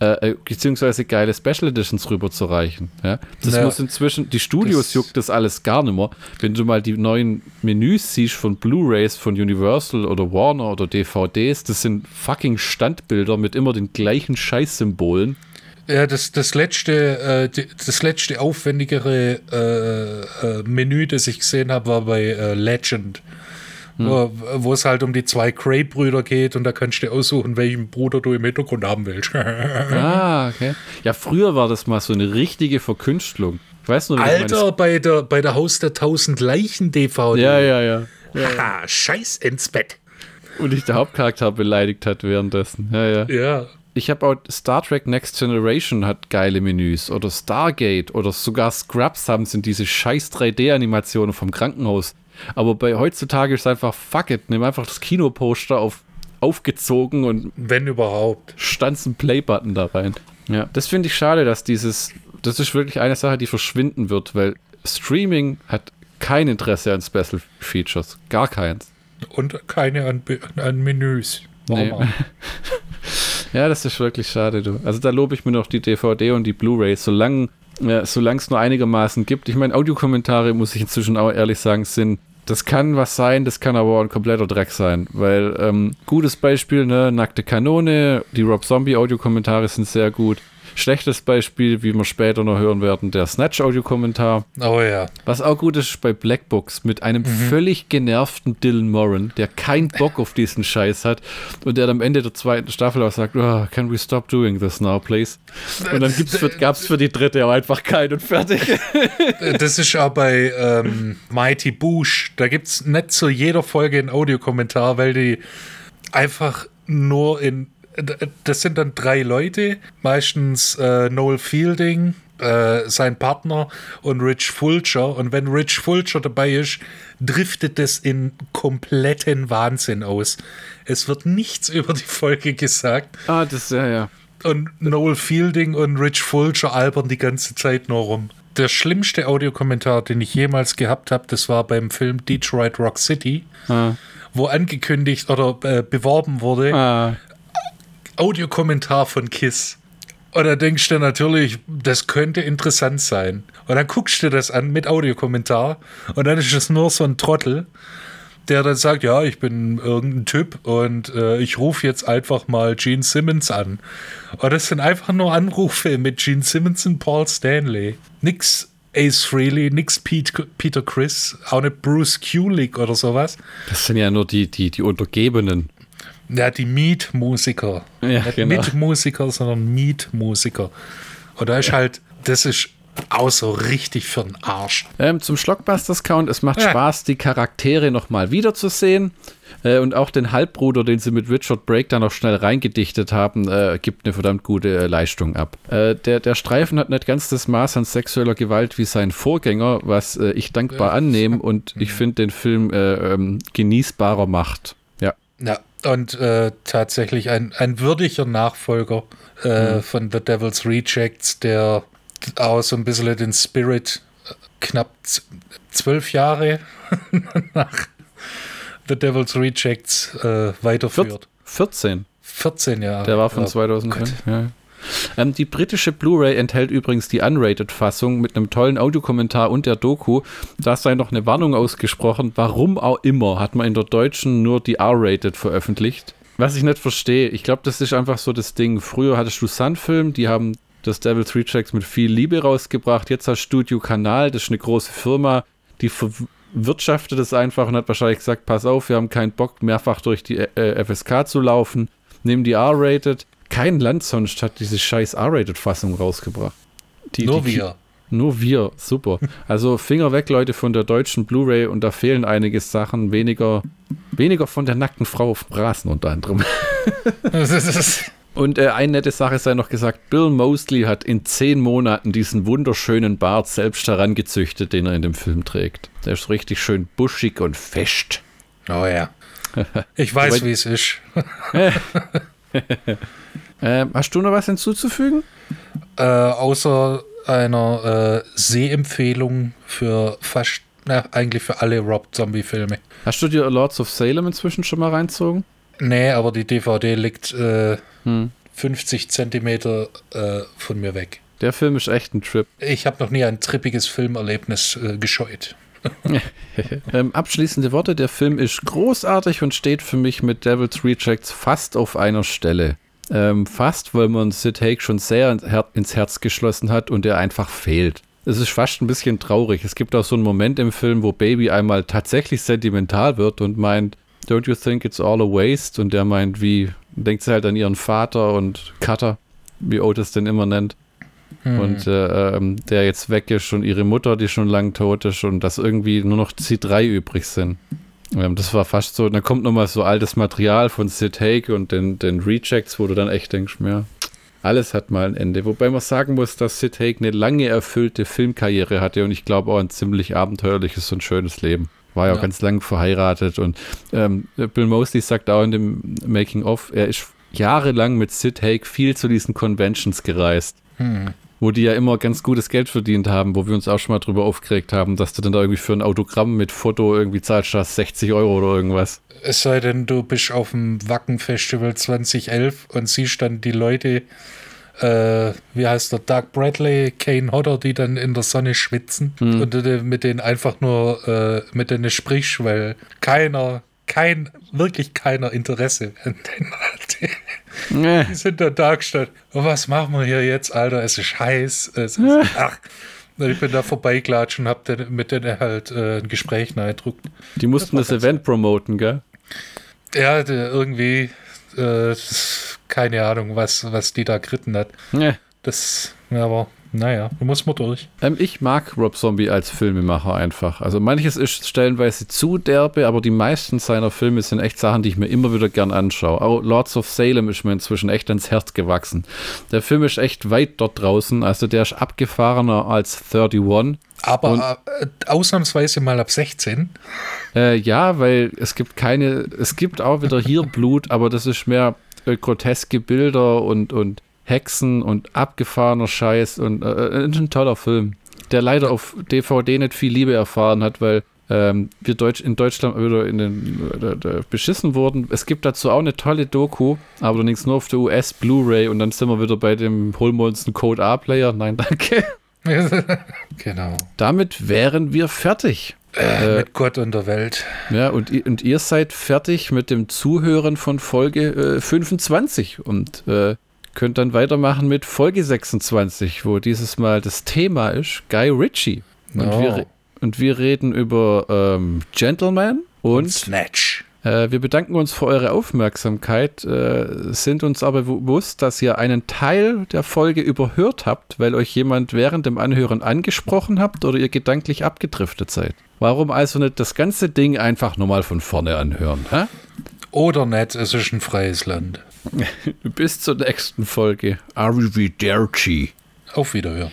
Äh, äh, beziehungsweise geile Special Editions rüberzureichen. Ja? Das Ja. muss inzwischen, die Studios juckt das alles gar nicht mehr. Wenn du mal die neuen Menüs siehst von Blu-Rays von Universal oder Warner oder DVDs, das sind fucking Standbilder mit immer den gleichen Scheißsymbolen. Ja, das, das letzte, äh, die, das letzte aufwendigere äh, äh, Menü, das ich gesehen habe, war bei äh, Legend. Wo, wo es halt um die zwei Cray-Brüder geht und da kannst du aussuchen, welchen Bruder du im Hintergrund haben willst. Ah, okay. Ja, früher war das mal so eine richtige Verkünstlung. Ich weiß nur, Alter, bei der, bei der Haus der tausend Leichen DVD. Ja, ja, ja. Haha, scheiß ins Bett. Und dich der Hauptcharakter beleidigt hat währenddessen. Ja, ja. Ja. Ich habe auch Star Trek Next Generation hat geile Menüs oder Stargate oder sogar Scrubs haben sind diese scheiß 3D-Animationen vom Krankenhaus. Aber bei heutzutage ist es einfach fuck it, nimm einfach das Kinoposter auf, aufgezogen und Wenn überhaupt. stanzt einen Play-Button da rein. Ja, das finde ich schade, dass dieses, das ist wirklich eine Sache, die verschwinden wird, weil Streaming hat kein Interesse an Special Features, gar keins. Und keine an, an Menüs. Nee. Ja, das ist wirklich schade, du. Also da lobe ich mir noch die DVD und die Blu-ray, solange ja, solange es nur einigermaßen gibt. Ich meine, Audiokommentare, muss ich inzwischen auch ehrlich sagen, sind, das kann was sein, das kann aber auch ein kompletter Dreck sein. Weil, ähm, gutes Beispiel, ne, Nackte Kanone, die Rob Zombie Audiokommentare sind sehr gut. Schlechtes Beispiel, wie wir später noch hören werden, der Snatch-Audiokommentar. Oh ja. Was auch gut ist bei Black Books mit einem völlig genervten Dylan Moran, der keinen Bock auf diesen Scheiß hat und der am Ende der zweiten Staffel auch sagt, oh, can we stop doing this now, please? Und dann gibt's für, gab's für die dritte auch einfach keinen und fertig. Das ist auch bei ähm, Mighty Boosh. Da gibt es nicht zu jeder Folge einen Audiokommentar, weil die einfach nur in. Das sind dann drei Leute, meistens äh, Noel Fielding, äh, sein Partner und Rich Fulcher. Und wenn Rich Fulcher dabei ist, driftet das in kompletten Wahnsinn aus. Es wird nichts über die Folge gesagt. ah, das, ja, ja. Und Noel Fielding und Rich Fulcher albern die ganze Zeit nur rum. Der schlimmste Audiokommentar, den ich jemals gehabt habe, das war beim Film Detroit Rock City, Ah, wo angekündigt oder äh, beworben wurde, ah, Audiokommentar von Kiss. Und da denkst du natürlich, das könnte interessant sein. Und dann guckst du das an mit Audiokommentar und dann ist es nur so ein Trottel, der dann sagt, ja, ich bin irgendein Typ und äh, ich rufe jetzt einfach mal Gene Simmons an. Und das sind einfach nur Anrufe mit Gene Simmons und Paul Stanley. Nix Ace Frehley, nix Pete, Peter Chris, auch nicht Bruce Kulick oder sowas. das sind ja nur die, die, die Untergebenen. Ja, die Mietmusiker. Ja, Nicht genau. Mitmusiker, sondern Mietmusiker. Und da ist halt, das ist auch so richtig für den Arsch. Ähm, zum Schlockbusters-Count, es macht Ja. Spaß, die Charaktere nochmal wiederzusehen. Äh, und auch den Halbbruder, den sie mit Richard Brake da noch schnell reingedichtet haben, äh, gibt eine verdammt gute äh, Leistung ab. Äh, der, der Streifen hat nicht ganz das Maß an sexueller Gewalt wie sein Vorgänger, was äh, ich dankbar annehme und ich finde den Film äh, ähm, genießbarer macht. Ja. Ja, und äh, tatsächlich ein, ein würdiger Nachfolger äh, von The Devil's Rejects, der auch so ein bisschen den Spirit äh, knapp zwölf Jahre nach The Devil's Rejects äh, weiterführt. 14. 14 Jahre. Der war von Ja. 2005. Ja. Ähm, die britische Blu-ray enthält übrigens die Unrated-Fassung mit einem tollen Audiokommentar und der Doku. Da sei noch eine Warnung ausgesprochen. Warum auch immer hat man in der deutschen nur die R-Rated veröffentlicht. Was ich nicht verstehe. Ich glaube, das ist einfach so das Ding. Früher hattest du Sun-Film, die haben das Devil's Rejects mit viel Liebe rausgebracht. Jetzt hast Studio Kanal, das ist eine große Firma, die verwirtschaftet es einfach und hat wahrscheinlich gesagt, pass auf, wir haben keinen Bock, mehrfach durch die äh, FSK zu laufen. Nehmen die R-Rated. Kein Land sonst hat diese scheiß R-Rated-Fassung rausgebracht. Die, Nur die, wir. Nur wir, super. Also Finger weg, Leute, von der deutschen Blu-ray und da fehlen einige Sachen. Weniger, weniger von der nackten Frau auf dem Rasen unter anderem. und äh, eine nette Sache sei noch gesagt, Bill Mosley hat in zehn Monaten diesen wunderschönen Bart selbst herangezüchtet, den er in dem Film trägt. Der ist richtig schön buschig und fest. Oh ja. Ich weiß, wie es ist. äh, hast du noch was hinzuzufügen? Äh, außer einer äh, Sehempfehlung für fast, na, eigentlich für alle Rob Zombie-Filme. Hast du dir Lords of Salem inzwischen schon mal reinzogen? Nee, aber die DVD liegt äh, hm. 50 Zentimeter äh, von mir weg. Der Film ist echt ein Trip. Ich habe noch nie ein trippiges Filmerlebnis äh, gescheut. ähm, abschließende Worte: Der Film ist großartig und steht für mich mit Devil's Rejects fast auf einer Stelle. Ähm, fast, weil man Sid Haig schon sehr ins Herz geschlossen hat und er einfach fehlt. Es ist fast ein bisschen traurig. Es gibt auch so einen Moment im Film, wo Baby einmal tatsächlich sentimental wird und meint, Don't you think it's all a waste? Und der meint, wie, denkt sie halt an ihren Vater und Cutter, wie Otis den immer nennt. Hm. Und äh, ähm, der jetzt weg ist und ihre Mutter, die schon lang tot ist und dass irgendwie nur noch sie drei übrig sind. Ähm, das war fast so, dann kommt nochmal so altes Material von Sid Haig und den, den Rejects, wo du dann echt denkst, ja, alles hat mal ein Ende. Wobei man sagen muss, dass Sid Haig eine lange erfüllte Filmkarriere hatte und ich glaube auch ein ziemlich abenteuerliches und schönes Leben. War ja, auch ganz lang verheiratet und ähm, Bill Mosley sagt auch in dem Making of, er ist jahrelang mit Sid Haig viel zu diesen Conventions gereist. Hm wo die ja immer ganz gutes Geld verdient haben, wo wir uns auch schon mal drüber aufgeregt haben, dass du dann da irgendwie für ein Autogramm mit Foto irgendwie zahlst, hast 60 Euro oder irgendwas. Es sei denn, du bist auf dem Wacken-Festival 2011 und siehst dann die Leute, äh, wie heißt der, Doug Bradley, Kane Hodder, die dann in der Sonne schwitzen hm. und du mit denen einfach nur äh, mit denen sprichst, weil keiner, kein, wirklich keiner Interesse an denen hat. Nee. Die sind da dargestellt. Oh, was machen wir hier jetzt, Alter? Es ist heiß. Es ist, ach. Ich bin da vorbeiklatscht und hab den, mit denen halt äh, ein Gespräch neidruckt. Die mussten das, das Event promoten, gell? Ja, irgendwie, äh, keine Ahnung, was, was die da geritten hat. Nee. Das, aber naja, du musst mal durch. Ähm, ich mag Rob Zombie als Filmemacher einfach. Also manches ist stellenweise zu derbe, aber die meisten seiner Filme sind echt Sachen, die ich mir immer wieder gern anschaue. Auch Lords of Salem ist mir inzwischen echt ins Herz gewachsen. Der Film ist echt weit dort draußen, also der ist abgefahrener als 31. Aber Und, äh, ausnahmsweise mal ab 16. Äh, ja, weil es gibt keine, es gibt auch wieder hier Blut, aber das ist mehr äh, groteske Bilder und, und Hexen und abgefahrener Scheiß und äh, äh, ein toller Film, der leider auf DVD nicht viel Liebe erfahren hat, weil ähm, wir Deutsch, in Deutschland wieder in den, äh, beschissen wurden. Es gibt dazu auch eine tolle Doku, aber allerdings nur auf der US Blu-ray und dann sind wir wieder bei dem holen wir uns einen Code A-Player. Nein, danke. genau. Damit wären wir fertig. Äh, mit Gott und der Welt. Ja, und, und ihr seid fertig mit dem Zuhören von Folge äh, 25. Und äh, könnt dann weitermachen mit Folge 26, wo dieses Mal das Thema ist Guy Ritchie. Und, oh. wir, und wir reden über ähm, Gentleman und, und Snatch. Äh, wir bedanken uns für eure Aufmerksamkeit, äh, sind uns aber bewusst, dass ihr einen Teil der Folge überhört habt, weil euch jemand während dem Anhören angesprochen habt oder ihr gedanklich abgedriftet seid. Warum also nicht das ganze Ding einfach nochmal von vorne anhören? Hä? Oder nicht, es ist ein freies Land. Bis zur nächsten Folge. Arrivederci. Auf Wiederhören.